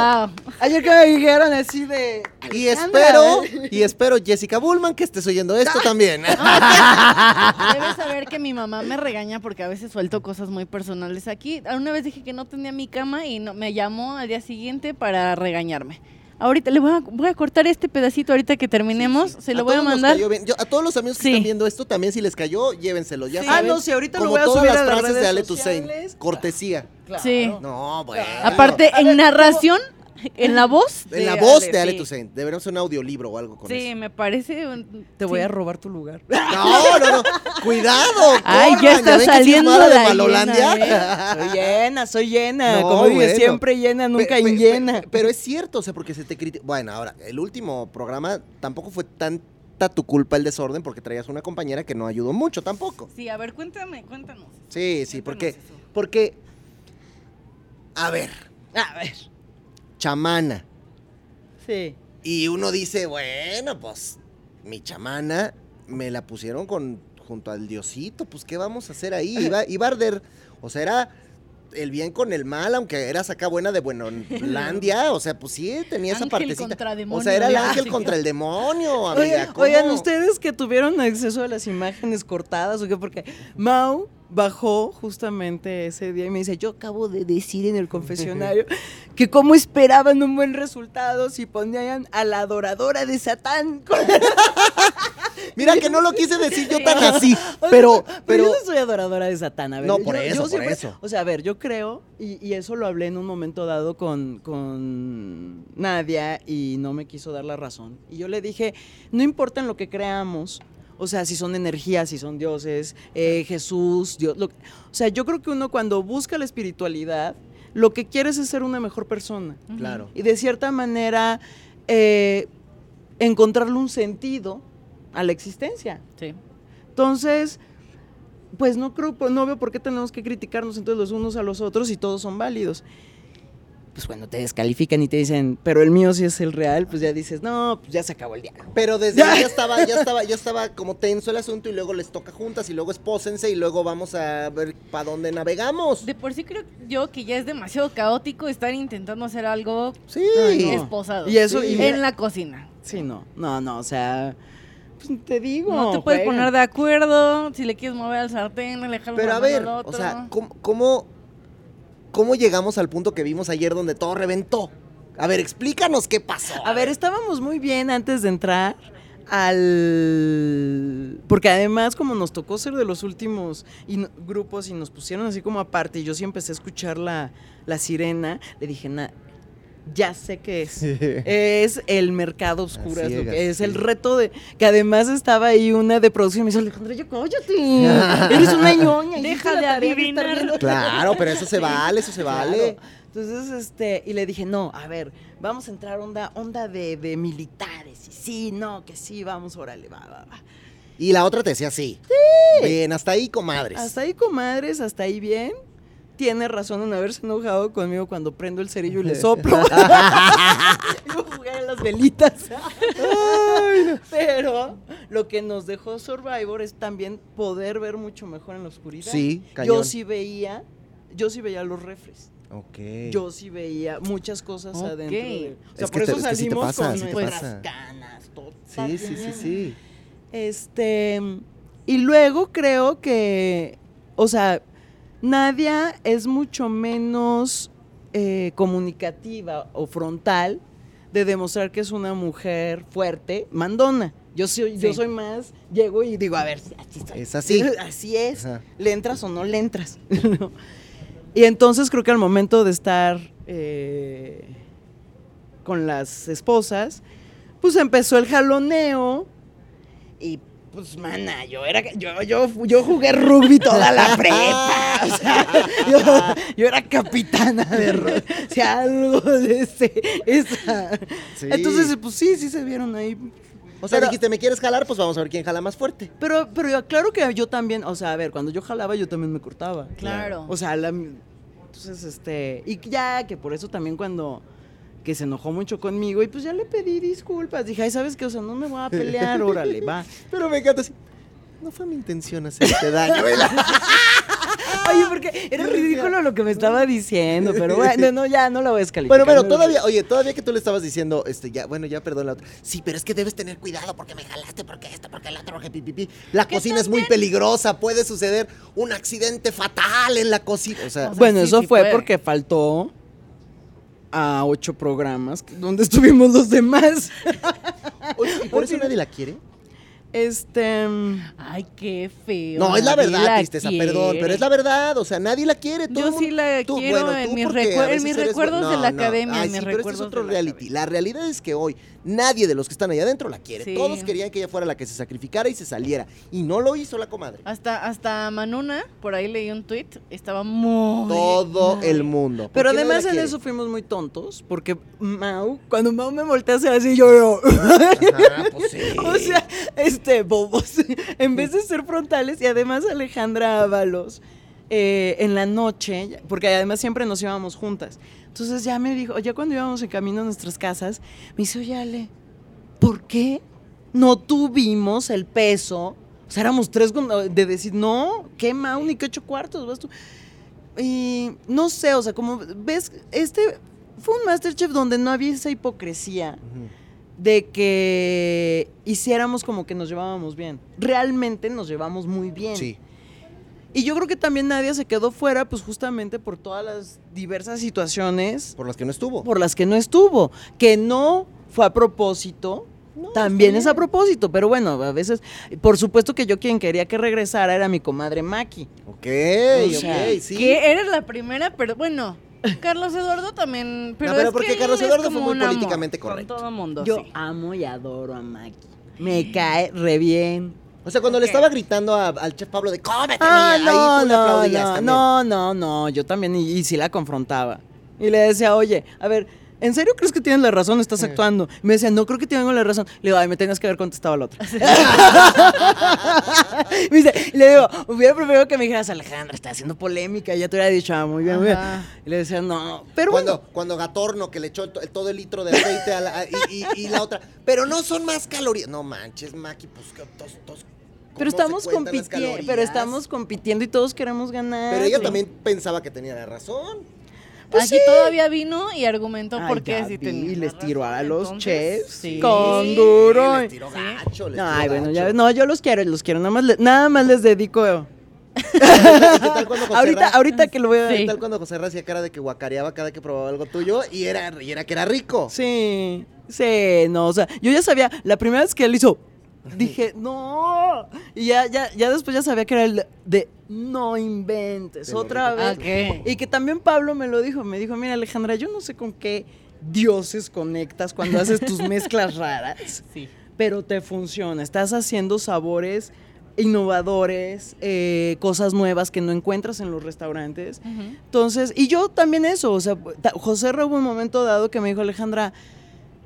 Wow. Ayer que me dijeron así de. Y espero, y espero, Jessica Bullman, que estés oyendo esto también. Debes saber que mi mamá me regaña porque a veces suelto cosas muy personales aquí. Una vez dije que no tenía mi cama y no, me llamó al día siguiente para regañarme. Ahorita le voy a, voy a cortar este pedacito ahorita que terminemos. Se lo voy a mandar. cayó bien. Yo- a todos los amigos que Sí. están viendo esto, también si les cayó, llévenselo. Ya Sí. Ah, no, sí, ahorita lo como voy a todas subir las a las frases de redes Ale sociales. Cortesía. Claro. Sí. No, bueno. Aparte, en ver, narración, en la voz. En la voz de Ale sí. Toussaint. Deberíamos hacer un audiolibro o algo con Sí, eso. me parece. un- Te voy sí. a robar tu lugar. No, no, no. Cuidado. Ay, ya corran, está ven que sí es saliendo de la Malolandia. llena, soy llena, soy llena. No, Como bueno. siempre llena, nunca Pe- llena. pe- Pero es cierto, o sea, porque se te critica. Bueno, ahora, el último programa tampoco fue tanta tu culpa el desorden porque traías una compañera que no ayudó mucho tampoco. Sí, a ver, cuéntame, cuéntanos. Sí, sí, porque. Cuéntanos eso. Porque. A ver, A ver. chamana. Sí. Y uno dice, bueno, pues mi chamana me la pusieron con junto al diosito, pues ¿qué vamos a hacer ahí? Iba, iba a arder, o sea, era el bien con el mal, aunque era saca buena de Buenolandia, o sea, pues sí, tenía esa partecita. contra o sea, era el ángel contra el demonio, amiga. Oigan, oigan, ustedes que tuvieron acceso a las imágenes cortadas o qué, porque Mau bajó justamente ese día y me dice, yo acabo de decir en el confesionario que cómo esperaban un buen resultado si ponían a la adoradora de Satán. Mira que no lo quise decir yo tan Sí. así, pero, pero, yo no soy adoradora de Satán, a ver. No, por yo eso, por siempre- eso. O sea, a ver, yo creo, y, y eso lo hablé en un momento dado con, con Nadia y no me quiso dar la razón. Y yo le dije, no importa en lo que creamos, o sea, si son energías, si son dioses, eh, Jesús, Dios. lo- o sea, yo creo que uno cuando busca la espiritualidad, lo que quiere es ser una mejor persona. Claro. Y de cierta manera, eh, encontrarle un sentido a la existencia. Sí. Entonces, pues no creo, no veo por qué tenemos que criticarnos entonces los unos a los otros y todos son válidos. Pues cuando te descalifican y te dicen, pero el mío sí es el real, pues ya dices, no, pues ya se acabó el día. Pero desde ahí ya estaba, ya estaba, ya estaba como tenso el asunto y luego les toca juntas y luego espósense y luego vamos a ver para dónde navegamos. De por sí creo yo que ya es demasiado caótico estar intentando hacer algo Sí. No. esposado. Y eso, Sí. y en la cocina. Sí, no, no, no, o sea, pues te digo. No te puedes juega. poner de acuerdo si le quieres mover al sartén, alejarlo Pero a ver, otro. o sea, ¿cómo, cómo, cómo llegamos al punto que vimos ayer donde todo reventó? A ver, explícanos qué pasó. A ver, estábamos muy bien antes de entrar al... Porque además como nos tocó ser de los últimos grupos y nos pusieron así como aparte y yo sí empecé a escuchar la, la sirena, le dije, "Na- ya sé qué es. Es el mercado oscuro, es, lo que es el sí. reto de... Que además estaba ahí una de producción y me dice, Alejandra, ya cállate, eres una ñoña. Deja de adivinar. Claro, pero eso se vale, eso se vale. Claro. Entonces, este, y le dije, no, a ver, vamos a entrar onda, onda de, de militares. Y sí, no, que sí, vamos, órale, va, va, va. Y la otra te decía sí. Bien, hasta ahí, comadres. Hasta ahí, comadres, hasta ahí bien. Tiene razón en haberse enojado conmigo cuando prendo el cerillo y le soplo. Yo jugué a las velitas. Pero lo que nos dejó Survivor es también poder ver mucho mejor en la oscuridad. Sí, Yo cañón. sí veía, yo sí veía los refres. Ok. Yo sí veía muchas cosas adentro. De, o sea, Es por te- eso es que sí salimos pasa, con sí nuestras pasa. canas. todo Sí, sí, sí, sí. Este, y luego creo que, o sea, Nadia es mucho menos eh, comunicativa o frontal de demostrar que es una mujer fuerte, mandona. Yo soy, yo soy más, llego y digo, a ver, así. Es así. Así es. Ajá. ¿Le entras o no le entras? ¿No? Y entonces creo que al momento de estar eh, con las esposas, pues empezó el jaloneo y pues mana, yo era yo yo yo jugué rugby toda la prepa, o sea, yo, yo era capitana de rugby, o sea, algo de ese esa. Sí. Entonces, pues sí, sí se vieron ahí. O sea, Pero- dijiste, ¿me quieres jalar? Pues vamos a ver quién jala más fuerte. Pero, pero yo- claro que yo también, o sea, a ver, cuando yo jalaba yo también me cortaba. Claro. O sea, la- entonces, este, y ya que por eso también cuando, que se enojó mucho conmigo y pues ya le pedí disculpas, dije, ay, ¿sabes qué? O sea, no me voy a pelear, órale, va. Pero me encanta así. No fue mi intención hacerte daño, ¿verdad? Oye, porque era ridículo lo que me estaba diciendo, pero bueno, no, ya no la voy a descalificar. Bueno, a- todavía, oye, todavía que tú le estabas diciendo, este, ya, bueno, ya perdón la otra. Sí, pero es que debes tener cuidado porque me jalaste, porque esto, porque el otro, porque pi, pi, pi. La cocina es muy peligrosa, puede suceder un accidente fatal en la cocina. O sea, O sea, Bueno, sí, eso sí fue puede. porque faltó a ocho programas donde estuvimos los demás. oye, ¿y por eso nadie la quiere? Este. Ay, qué feo. No, es la verdad, la tristeza, perdón, pero es la verdad, o sea, nadie la quiere. todo Yo el sí mundo- la tú, quiero bueno, en mis a en mis recuerdos de la no, no. academia, Ay, en mis sí, pero este es recuerdos otro de la reality. La realidad es que hoy nadie de los que están allá adentro la quiere. Sí. Todos querían que ella fuera la que se sacrificara y se saliera. Y no lo hizo la comadre. Hasta, hasta Manuna, por ahí leí un tweet, estaba muy... Todo el mundo. ¿Por Pero además en quiere? eso fuimos muy tontos, porque Mau, cuando Mau me voltea a hacer así, yo, yo. Ajá, pues sí. O sea, este, bobos. en vez de ser frontales, y además Alejandra Ábalos, eh, en la noche, porque además siempre nos íbamos juntas. Entonces ya me dijo, ya cuando íbamos en camino a nuestras casas, me dice, oye, Ale, ¿por qué no tuvimos el peso? O sea, éramos tres de decir, no, ¿qué Mau? Ni que ocho cuartos, vas tú. Y no sé, o sea, como ves, este fue un Masterchef donde no había esa hipocresía de que hiciéramos como que nos llevábamos bien. Realmente nos llevamos muy bien. Sí. Y yo creo que también nadie se quedó fuera, pues justamente por todas las diversas situaciones Por las que no estuvo. por las que no estuvo. Que no fue a propósito. No, También es a propósito, pero bueno, a veces, por supuesto que yo quien quería que regresara era mi comadre Maki. Ok, O sea, ok, sí. Que eres la primera, pero bueno, Carlos Eduardo también... Pero, No, pero es porque que Carlos es Eduardo fue muy amor políticamente con correcto. todo mundo, Yo sí. amo y adoro a Maki. Me cae re bien. O sea, cuando le estaba gritando a- al chef Pablo de cómete, Ah, mía", ahí no, tú le no, aplaudías no, no, no, no, yo también, y, y sí la confrontaba. Y le decía, oye, a ver, ¿en serio crees que tienes la razón? Estás actuando. Y me decía, no creo que tengo la razón. Le digo, ay, me tenías que haber contestado a la otra. me dice, y le digo, hubiera preferido que me dijeras, Alejandra, está haciendo polémica. Y ya te hubiera dicho, ah, muy bien, muy bien. Y le decía, no, pero cuando, bueno. cuando Gatorno, que le echó to- todo el litro de aceite a la, y, y- y la otra. Pero no son más calorías. No manches, Maki, pues que tos, tos, ¿cómo Pero se estamos compitiendo, pero estamos compitiendo y todos queremos ganar. Pero ella Sí. también pensaba que tenía la razón. Pues Aquí sí. todavía vino y argumentó Ay, por qué sí vi, tenía les tiró a los Entonces, chefs sí. con duro. Les tiró Sí. gacho, les Ay, tiró bueno, gacho. ya, no, yo los quiero, los quiero. Nada más, le- nada más les dedico. ¿Qué tal cuando José ahorita, Ra- ahorita que lo voy a. ¿Qué Sí. tal cuando José Ra hacía cara de que guacareaba cada que probaba algo tuyo y era, y era que era rico? Sí, sí, no, o sea, yo ya sabía, la primera vez que él hizo, dije, no. Y ya, ya, ya después ya sabía que era el de no inventes, Te otra vez. Ok. Y que también Pablo me lo dijo, me dijo, mira Alejandra, yo no sé con qué dioses conectas cuando haces tus mezclas raras. Sí. pero te funciona. Estás haciendo sabores innovadores, eh, cosas nuevas que no encuentras en los restaurantes. Entonces, y yo también eso, o sea, José hubo un momento dado que me dijo, Alejandra,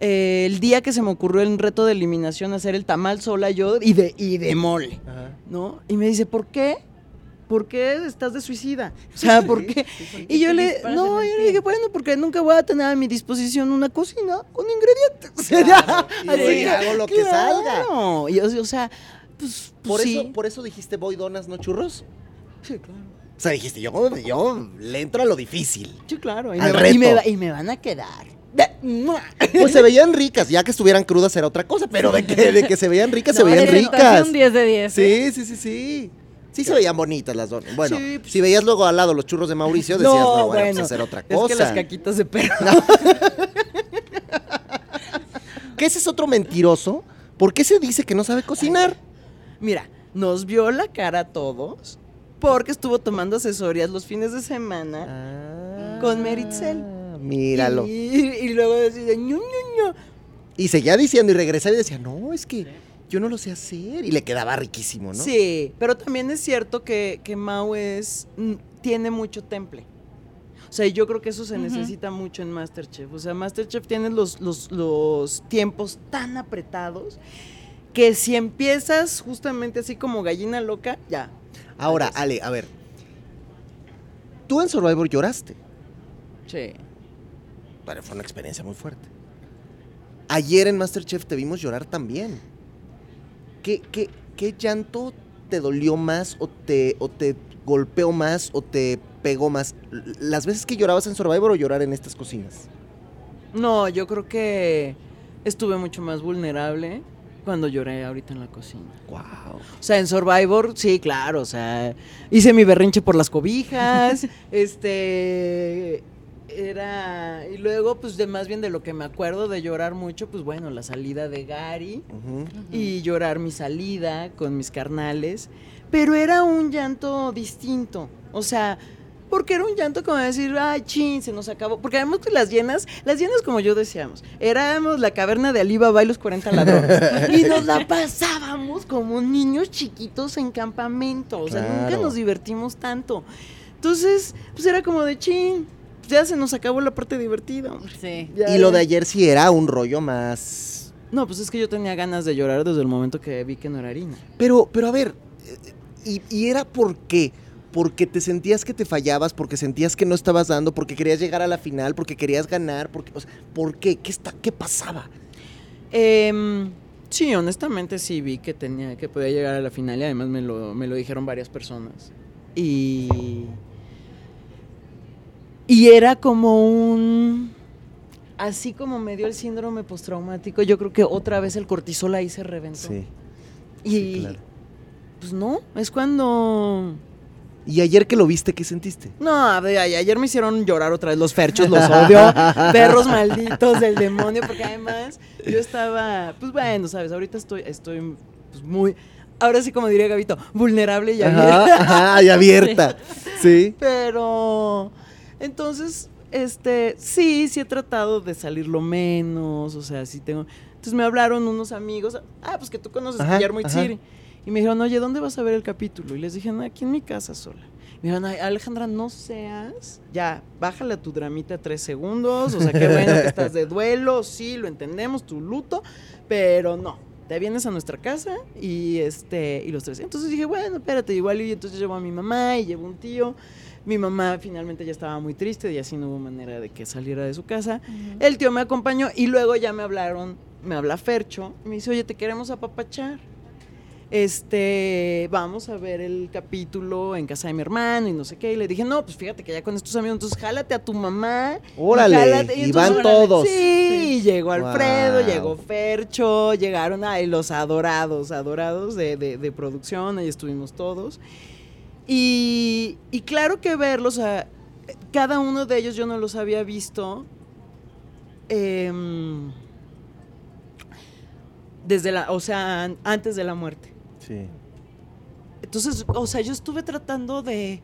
eh, el día que se me ocurrió el reto de eliminación, hacer el tamal sola yo y de, y de mole, Ajá. ¿no? Y me dice, ¿por qué? ¿Por qué estás de suicida? O sea, ¿por qué? Y yo le, no, yo le dije, bueno, porque nunca voy a tener a mi disposición una cocina con ingredientes. Claro, y Así hago lo que salga. Y, o sea, pues, pues Por, sí. eso, por eso dijiste voy donas, no churros. Sí, claro. O sea, dijiste, yo, yo le entro a lo difícil. Sí, claro. Y, Al me, y me van a quedar. Pues se veían ricas, ya que estuvieran crudas era otra cosa, pero de que, de que se veían ricas, se No, veían ricas. 10 de 10. ¿eh? Sí, sí, sí, sí. Sí se veían bonitas las donas. Bueno, Sí, pues- si veías luego al lado los churros de Mauricio, decías, no, bueno, pues hacer otra cosa. Es que las caquitas de perro. Que ese es otro mentiroso. ¿Por qué se dice que no sabe cocinar? Mira, nos vio la cara a todos porque estuvo tomando asesorías los fines de semana. Ah, Con Meritzel. Míralo. Y, y luego decía, ñu, ñu, ñu. Y seguía diciendo y regresaba y decía, no, es que yo no lo sé hacer. Y le quedaba riquísimo, ¿no? Sí, pero también es cierto que, que Mau es, mm, tiene mucho temple. O sea, yo creo que eso se necesita mucho en Masterchef. O sea, Masterchef tiene los, los, los tiempos tan apretados que si empiezas justamente así como gallina loca, ya. Ahora. Ale, a ver. Tú en Survivor lloraste. Sí. Pero fue una experiencia muy fuerte. Ayer en Masterchef te vimos llorar también. ¿Qué, qué, qué llanto te dolió más o te, o te golpeó más o te pegó más? ¿Las veces que llorabas en Survivor o llorar en estas cocinas? No, yo creo que estuve mucho más vulnerable cuando lloré ahorita en la cocina. Wow. O sea, en Survivor, sí, claro, o sea, hice mi berrinche por las cobijas, este, era, y luego, pues, de más bien de lo que me acuerdo de llorar mucho, pues, bueno, la salida de Gary y llorar mi salida con mis carnales, pero era un llanto distinto, o sea, porque era un llanto como decir, ay, chin, se nos acabó. Porque además que las llenas, las llenas como yo decíamos, éramos la caverna de Alibaba y los 40 ladrones. y nos la pasábamos como niños chiquitos en campamento. O sea, nunca nos divertimos tanto. Entonces, pues era como de chin, ya se nos acabó la parte divertida. hombre. Sí. Ya, Y lo ya. de ayer sí era un rollo más... No, pues es que yo tenía ganas de llorar desde el momento que vi que no era harina. Pero, pero a ver, eh, y, y era por qué? Porque te sentías que te fallabas, porque sentías que no estabas dando, porque querías llegar a la final, porque querías ganar, porque, o sea, ¿por qué? ¿Qué, está, ¿Qué pasaba? Em, sí, honestamente sí vi que tenía que podía llegar a la final y además me lo, me lo dijeron varias personas. Y. Y era como un. Así como me dio el síndrome postraumático, yo creo que otra vez el cortisol ahí se reventó. y sí, claro. pues no, es cuando. ¿Y ayer que lo viste, qué sentiste? No, a ver, a- ayer me hicieron llorar otra vez los ferchos, los odio, perros malditos del demonio, porque además yo estaba, pues bueno, sabes, ahorita estoy, estoy pues, muy, ahora sí como diría Gabito, vulnerable y abierta. Ajá, y abierta. Sí. Pero, entonces, este, sí, sí he tratado de salir lo menos, o sea, sí tengo. Entonces me hablaron unos amigos, ah, pues que tú conoces a Guillermo. Itziri. Y me dijeron, oye, ¿dónde vas a ver el capítulo? Y les dije, no, aquí en mi casa sola. Me dijeron, "Ay, Alejandra, no seas, ya, bájale a tu dramita tres segundos, o sea, qué bueno que estás de duelo, sí, lo entendemos, tu luto, pero no, te vienes a nuestra casa y este, y los tres. Entonces dije, bueno, espérate, igual, y entonces llevo a mi mamá y llevo un tío. Mi mamá finalmente ya estaba muy triste y así no hubo manera de que saliera de su casa. El tío me acompañó y luego ya me hablaron, me habla Fercho, y me dice, oye, te queremos apapachar. Este, vamos a ver el capítulo en casa de mi hermano y no sé qué. Y le dije, no, pues fíjate que ya con estos amigos, entonces jálate a tu mamá. Órale, jálate". y entonces, van todos. Sí, y llegó Alfredo, Wow. llegó Fercho, llegaron ahí los adorados, adorados de, de- de producción, ahí estuvimos todos. Y, y claro que verlos, o sea, cada uno de ellos yo no los había visto. em, desde la, o sea, an- antes de la muerte. Sí. Entonces, o sea, yo estuve tratando de,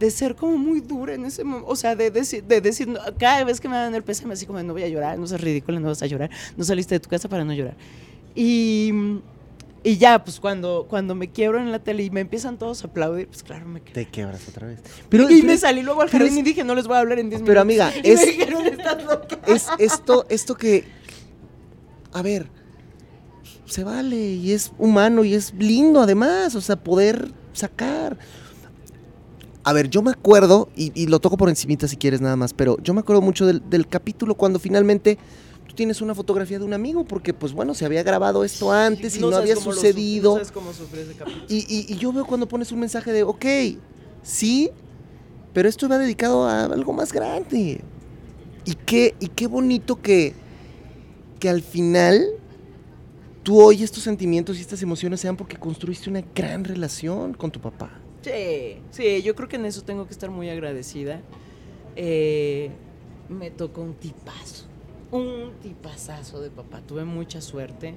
de ser como muy dura en ese momento. O sea, de decir, de decir, no, cada vez que me dan el pésame, así como, no voy a llorar, no seas ridícula, no vas a llorar, no saliste de tu casa para no llorar. Y, y ya, pues cuando, cuando me quiebro en la tele y me empiezan todos a aplaudir, pues claro, me quedé. Te quebras otra vez. Pero, y pero me salí luego al jardín es- y dije, no les voy a hablar en 10 minutos. Pero, amiga, y es- me dijeron, estás loca. es esto, esto que, a ver, se vale y es humano y es lindo además, o sea, poder sacar. A ver, yo me acuerdo, y, y lo toco por encimita si quieres nada más, pero yo me acuerdo mucho del, del capítulo cuando finalmente tienes una fotografía de un amigo, porque pues bueno, se había grabado esto antes y no, había sucedido. no cómo ese. Y, y- y yo veo cuando pones un mensaje de, ok, sí, pero esto va dedicado a algo más grande. Y qué, y qué bonito que, que al final tú hoy estos sentimientos y estas emociones sean porque construiste una gran relación con tu papá. Sí, sí, yo creo que en eso tengo que estar muy agradecida. Eh, me tocó un tipazo, un tipazazo de papá. Tuve mucha suerte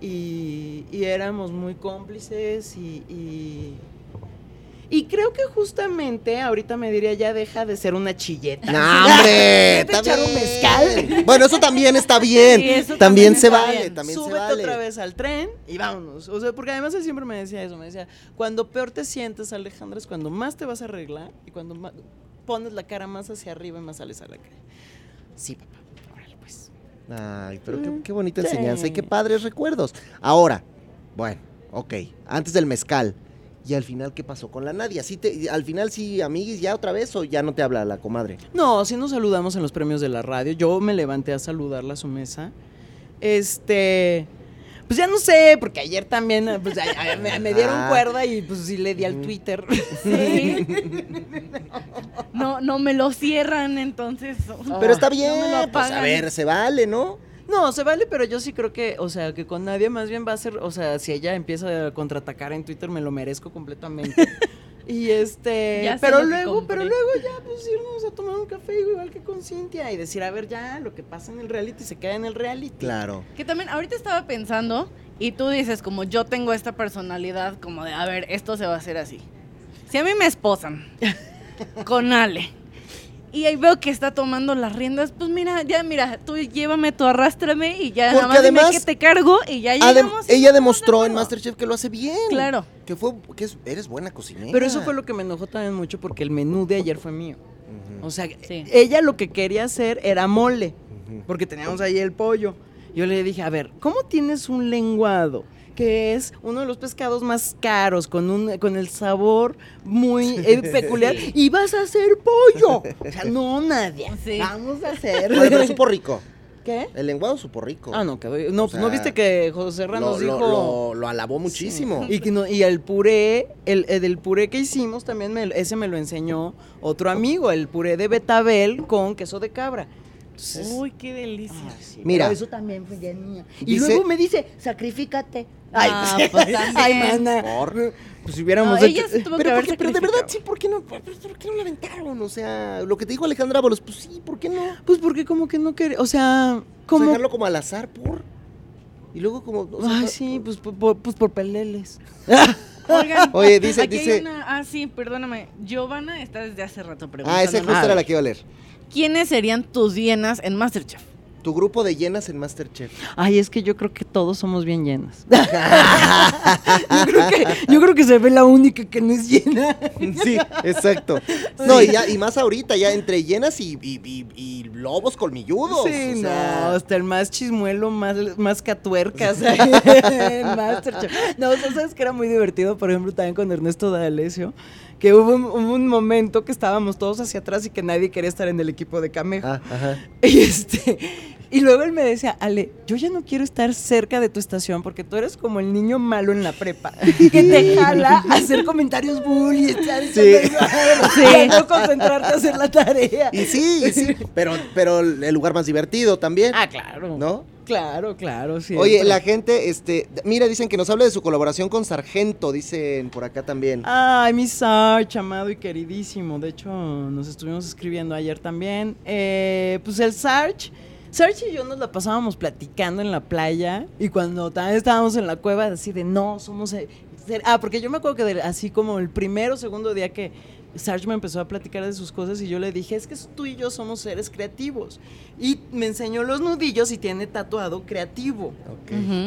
y, y éramos muy cómplices y, y, y creo que justamente ahorita me diría ya deja de ser una chilleta. ¡No, hombre! A echar un mezcal. Bueno, eso también está bien. Sí, eso también, también se vale, bien. también se Súbete vale. otra vez al tren y vámonos. O sea, porque además él siempre me decía eso, me decía, cuando peor te sientes, Alejandra, es cuando más te vas a arreglar y cuando ma- pones la cara más hacia arriba y más sales a la calle. Sí, papá. Ay, pero qué, Mm, qué bonita sí. enseñanza y qué padres recuerdos. Ahora, bueno, ok, antes del mezcal. ¿Y al final qué pasó con la Nadia? ¿Sí te, ¿Al final sí, amiguis, ya otra vez o ya no te habla la comadre? No, sí nos saludamos en los premios de la radio. Yo me levanté a saludarla a su mesa. Este. Pues ya no sé, porque ayer también pues, me, me dieron Ah. cuerda y pues sí le di al Twitter. Sí. No, no me lo cierran, entonces. Pero está no me lo bien, pues a ver, se vale, ¿no? No, se vale, pero yo sí creo que, o sea, que con nadie más bien va a ser, o sea, si ella empieza a contraatacar en Twitter, me lo merezco completamente. y este, pero luego, pero luego ya, pues irnos a tomar un café igual que con Cintia y decir, a ver, ya, lo que pasa en el reality se queda en el reality. Claro. Que también ahorita estaba pensando y tú dices como yo tengo esta personalidad como de, a ver, esto se va a hacer así. Si a mí me esposan con Ale y ahí veo que está tomando las riendas, pues mira, ya mira, tú llévame, tú arrástrame y ya nada Porque dime además- que te cargo y ya Adem- llegamos. y ella demostró en Masterchef que lo hace bien. Claro. Que fue, que es- eres buena cocinera. Pero eso fue lo que me enojó también mucho porque el menú de ayer fue mío. O sea, Sí. ella lo que quería hacer era mole, porque teníamos ahí el pollo. Yo le dije, a ver, ¿cómo tienes un lenguado? Que es uno de los pescados más caros, con un con el sabor muy eh, peculiar, y vas a hacer pollo. O sea, no, nadie. Sí. Vamos a hacer. Oye, pero supo rico. ¿Qué? El lenguado supo rico. Ah, no, quedó. No, O pues, ¿no viste que José Serra lo, nos lo- dijo. lo- lo alabó muchísimo. Y, que no- y el puré, el, el del puré que hicimos también, me- ese me lo enseñó otro amigo, el puré de betabel con queso de cabra. Entonces, Uy, qué delicia. ay, sí, Mira. pero eso también fue ya mía. Y Dice- luego me dice, sacrifícate. Ay, Ah, pues ay, mana. Por- Pues si hubiéramos No, hecho- ella se tuvo que Pero, haber ¿por qué? pero de verdad, sí, ¿por qué no? ¿Por por qué no la aventaron? O sea, lo que te dijo Alejandra Ábalos, pues sí, ¿por qué no? Pues porque como que no quería, o sea, Pues como... dejarlo como al azar, por. Y luego como. o sea, Ay, sí, pues por, por- pues por peleles. Oigan, Oye, dice- aquí dice- hay una, ah, sí, perdóname. Giovanna está desde hace rato preguntando. Ah, esa justo era la que iba a leer. ¿Quiénes serían tus hienas en Masterchef? Tu grupo de llenas en Masterchef. Ay, es que yo creo que todos somos bien llenas. yo, creo que, yo creo que se ve la única que no es llena. Sí, exacto. No, y, ya, y más ahorita, ya entre llenas y, y- y- y lobos colmilludos. Sí, o no, hasta el más chismuelo, más, más catuercas Masterchef. No, o sea, sabes que era muy divertido, por ejemplo, también con Ernesto D'Alessio, que hubo un, hubo un momento que estábamos todos hacia atrás y que nadie quería estar en el equipo de Camejo. Ah, ajá. Y este, y luego él me decía, Ale, yo ya no quiero estar cerca de tu estación porque tú eres como el niño malo en la prepa, que te jala a hacer comentarios bully, estar Sí. sí. no concentrarte a hacer la tarea. Y sí, y sí, pero, pero el lugar más divertido también, Ah, claro. ¿no? Claro, claro, sí. Oye, la gente, este, mira, dicen que nos hable de su colaboración con Sargento, dicen por acá también. Ay, mi Sarch, amado y queridísimo. De hecho, nos estuvimos escribiendo ayer también. Eh, pues el Sarch, Sarch y yo nos la pasábamos platicando en la playa. Y cuando también estábamos en la cueva, así de no, somos. eh, ser-". Ah, porque yo me acuerdo que de- así como el primero o segundo día que Sarch me empezó a platicar de sus cosas y yo le dije, es que tú y yo somos seres creativos. Y me enseñó los nudillos y tiene tatuado creativo.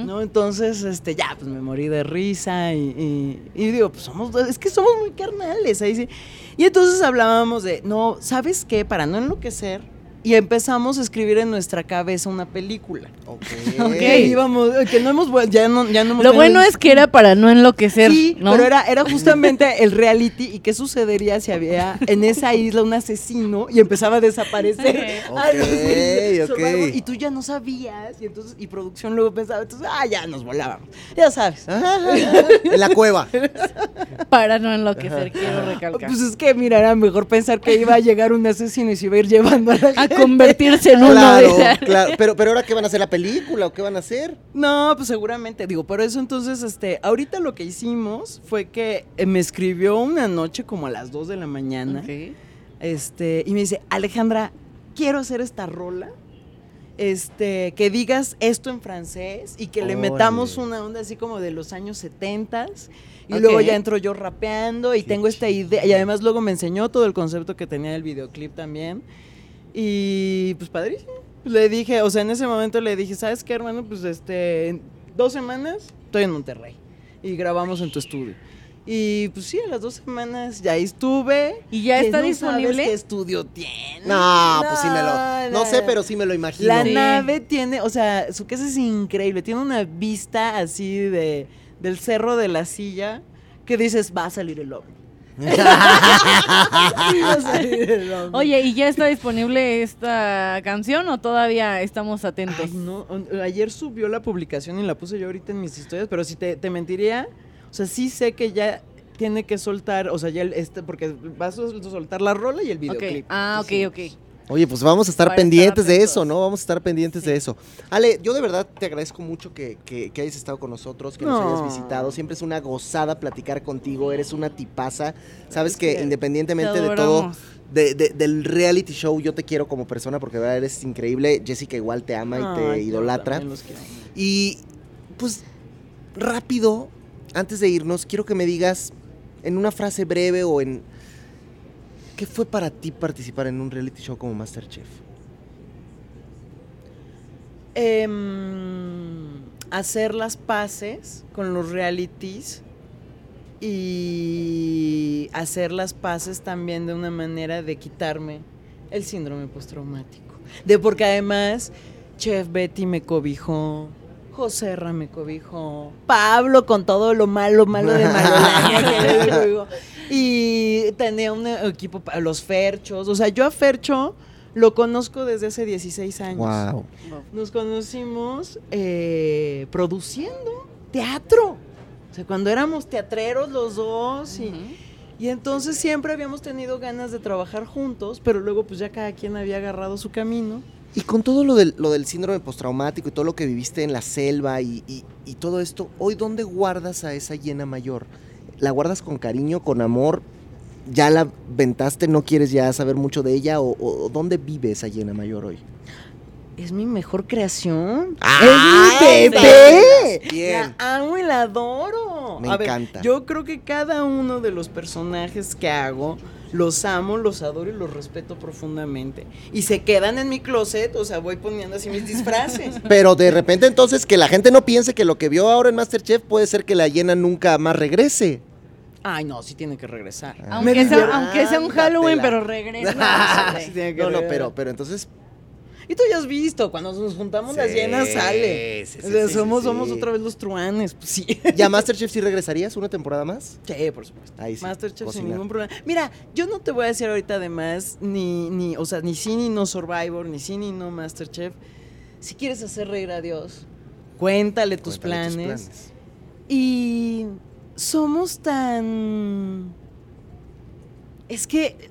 ¿no? Entonces, este, ya, pues me morí de risa y, y- y digo, pues somos, dos- es que somos muy carnales, ahí sí. Y entonces hablábamos de, no, ¿sabes qué? Para no enloquecer, y empezamos a escribir en nuestra cabeza una película. Ok. Que íbamos, que no hemos, ya no, ya no hemos Lo bueno es que era para no enloquecer, Sí, ¿no? pero era, era justamente el reality y qué sucedería si había en esa isla un asesino y empezaba a desaparecer. Ok. Ay, sí, Ok, Survivor, ok. Y tú ya no sabías y entonces y producción luego pensaba, entonces, ah, ya nos volábamos. Ya sabes. Ajá, ajá, ajá. En la cueva. Para no enloquecer, quiero recalcar. Pues es que, mira, era mejor pensar que iba a llegar un asesino y se iba a ir llevando a la gente. convertirse en uno Claro, de claro. Pero, pero ahora qué van a hacer la película o qué van a hacer? No, pues seguramente, digo, por eso entonces, este, ahorita lo que hicimos fue que eh, me escribió una noche como a las 2 de la mañana. Ok. Este, y me dice, Alejandra, quiero hacer esta rola. Este, que digas esto en francés y que le metamos una onda así como de los años 70 y luego ya entro yo rapeando y Qué tengo esta idea y además luego me enseñó todo el concepto que tenía el videoclip también y pues padrísimo. Le dije, o sea, en ese momento le dije, ¿sabes qué, hermano? Pues este, en dos semanas estoy en Monterrey y grabamos en tu estudio. Y pues sí, a las dos semanas ya estuve. ¿Y ya está no disponible? sabes qué estudio tiene. No, pues sí me lo. No sé, pero sí me lo imagino. La Sí. nave tiene, o sea, su casa es increíble. Tiene una vista así de del cerro de la silla que dices, va a salir el ovni. Oye, ¿y ya está disponible esta canción o todavía estamos atentos? Ay, no, ayer subió la publicación y la puse yo ahorita en mis historias, pero si te, te mentiría, o sea, sí sé que ya tiene que soltar, o sea, ya el- este, porque vas a soltar la rola y el Ok. videoclip. Ah, ok, Entonces, ok. Oye, pues vamos a estar Para estar pendientes de eso, ¿no? Vamos a estar pendientes Sí. de eso. Ale, yo de verdad te agradezco mucho que, que- que hayas estado con nosotros, que nos No. hayas visitado. Siempre es una gozada platicar contigo, eres una tipaza. Sabes Es que, que independientemente Te de todo, adoramos. de- de- del reality show, yo te quiero como persona porque de verdad eres increíble. Jessica igual te ama y te idolatra. Y pues rápido, antes de irnos, quiero que me digas en una frase breve o en... ¿Qué fue para ti participar en un reality show como Masterchef? Em, hacer las paces con los realities y hacer las paces también de una manera de quitarme el síndrome postraumático. De porque además Chef Betty me cobijó, José Ra me cobijó, Pablo con todo lo malo, malo de cobijó. Y tenía un equipo para los Ferchos. O sea, yo a Fercho lo conozco desde hace 16 años. Wow. Nos conocimos eh, produciendo teatro. O sea, cuando éramos teatreros los dos y, y entonces siempre habíamos tenido ganas de trabajar juntos, pero luego pues ya cada quien había agarrado su camino. Y con todo lo del, lo del síndrome postraumático y todo lo que viviste en la selva y, y- y todo esto, ¿hoy dónde guardas a esa hiena mayor? ¿La guardas con cariño, con amor? ¿Ya la ventaste, no quieres ya saber mucho de ella? ¿O, o dónde vive esa hiena mayor hoy? Es mi mejor creación. ¡Ah, ¡Es mi bebé! Bien. La amo y la adoro. Me A ver, encanta. yo creo que cada uno de los personajes que hago los amo, los adoro y los respeto profundamente. Y se quedan en mi closet, o sea, voy poniendo así mis disfraces. Pero de repente entonces que la gente no piense que lo que vio ahora en Masterchef puede ser que la hiena nunca más regrese. Ay, no, sí tiene que regresar. Ah. Aunque sea, divierto. aunque sea un Halloween, pero regresa. Sí tiene que No, no, pero, pero entonces Y tú ya has visto, cuando nos juntamos las llenas sale. sí, O sí, sea, sí, somos, sí, somos otra vez los truanes, pues sí. ¿ya a Masterchef sí regresarías una temporada más? Sí, por supuesto. Ahí sí, Masterchef sin ningún problema. Mira, yo no te voy a decir ahorita además ni, ni, o sea, ni sí ni no Survivor, ni sí ni no Masterchef. Si quieres hacer reír a Dios, cuéntale tus, Cuéntale planes. Y somos tan... Es que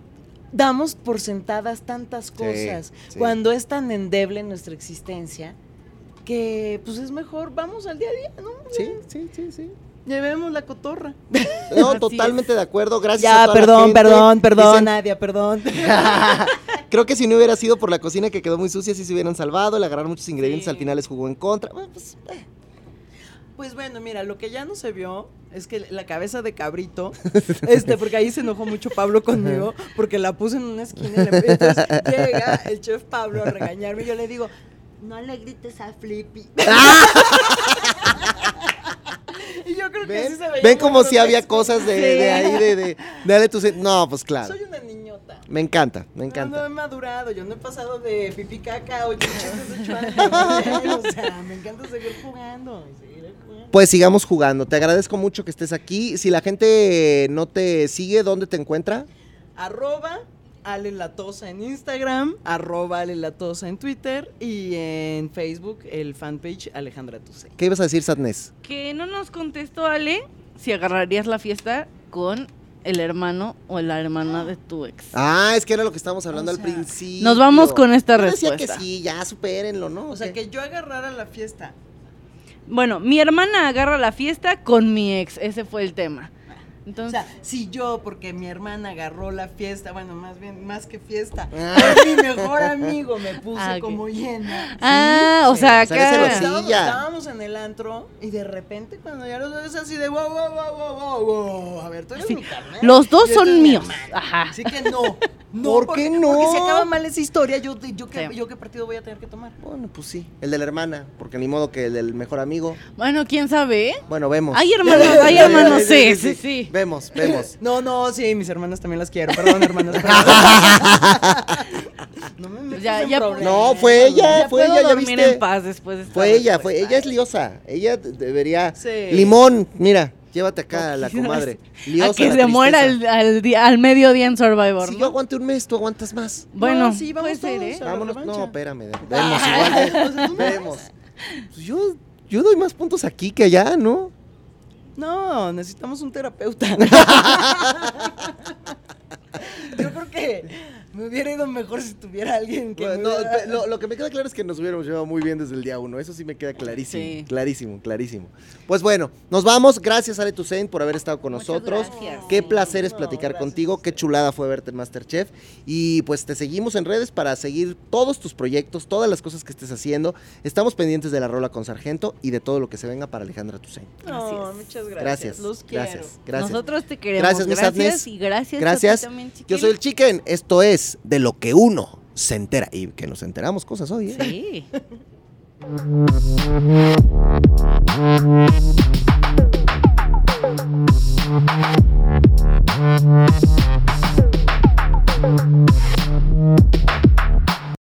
damos por sentadas tantas cosas sí. cuando es tan endeble nuestra existencia que pues es mejor, vamos al día a día, ¿no? Sí, sí, sí, sí. Llevemos la cotorra. No, totalmente de acuerdo. Gracias a Ya, toda la perdón, gente. perdón, perdón, Dicen- Nadia, perdón. Creo que si no hubiera sido por la cocina que quedó muy sucia, sí se hubieran salvado. El agarrar muchos ingredientes Sí. al final les jugó en contra. Bueno, pues, eh. Pues bueno, mira, lo que ya no se vio es que la cabeza de cabrito, este, porque ahí se enojó mucho Pablo conmigo, porque la puse en una esquina y le- entonces llega el chef Pablo a regañarme y yo le digo, no le grites a Flippy. y yo creo que ¿Ven? sí se veía Ven como si había cosas de, Sí. de ahí, de, de, dale tu... No, pues claro. Soy una niñota. Me encanta, me No, no encanta. he madurado, yo no he pasado de pipí caca o chistes de años. O sea, me encanta seguir jugando. jugando. Pues sigamos jugando. Te agradezco mucho que estés aquí. Si la gente no te sigue, ¿dónde te encuentra? Arroba Ale Latosa en Instagram, arroba Ale Latosa en Twitter y en Facebook el fanpage Alejandra Tuse. ¿Qué ibas a decir, Sadness? Que no nos contestó Ale si agarrarías la fiesta con el hermano o la hermana de tu ex. Ah, es que era lo que estábamos hablando O al principio. Nos vamos con esta Yo decía respuesta. que sí, ya supérenlo, ¿no? O sea, que yo agarrara la fiesta. Bueno, mi hermana agarra la fiesta con mi ex. Ese fue el tema. O Entonces, sea, si yo, porque mi hermana agarró la fiesta, bueno, más bien, más que fiesta, Ah. mi mejor amigo me puse Ah, como llena. ah, o sí. sea, O celosilla. Estábamos, estábamos en el antro y de repente cuando ya los ves así de wow, wow, wow, wow, wow, wow. A ver, tú eres Sí. mi carnal. Los dos son míos. Ajá. Así que no. no ¿Por porque, qué no? Porque si acaba mal esa historia, yo, yo, qué, Sí. yo qué partido voy a tener que tomar. Bueno, pues sí. El de la hermana, porque ni modo que el del mejor amigo. Bueno, quién sabe. Bueno, vemos. Hay hermanos, hay hermanos, sí, sí, sí. Vemos, vemos. No, no, sí, mis hermanas también las quiero. Perdón, hermanas. perdón. no me metas Ya- en ya- problemas. No, fue ella, Ya fue puedo ella, ya dormir viste. en paz después de esta Fue ella, fue, respuesta. ella es liosa. Ella debería. Sí. Limón, mira. Llévate acá a la comadre. A Liosa que la se muera tristeza. al, al, día- al mediodía en Survivor, Si ¿no? yo aguante un mes, tú aguantas más. Bueno, No, sí, vamos puede ser, todos ¿eh? a la Vámonos. revancha. No, espérame. de- Vemos igual. ve- vemos. Pues yo, yo doy más puntos aquí que allá, ¿no? No, necesitamos un terapeuta. Yo creo que me hubiera ido mejor si tuviera alguien que Bueno, me no, hubiera- lo, lo que me queda claro es que nos hubiéramos llevado muy bien desde el día uno. Eso sí me queda clarísimo. Sí. Clarísimo, clarísimo. Pues bueno, nos vamos. Gracias, Ale Toussaint, por haber estado con Muchas nosotros. gracias. Qué placer es No, platicar gracias contigo. Qué chulada fue verte en Masterchef. Y pues te seguimos en redes para seguir todos tus proyectos, todas las cosas que estés haciendo. Estamos pendientes de la rola con Sargento y de todo lo que se venga para Alejandra Toussaint. No, es. muchas gracias. Gracias. Los quiero. Gracias. Gracias. Nosotros te queremos. Gracias, Gracias, y gracias. Gracias. a ti también, Yo soy el. Chicken. Esto de lo que uno se entera. Y que nos enteramos cosas hoy. ¿eh? Sí.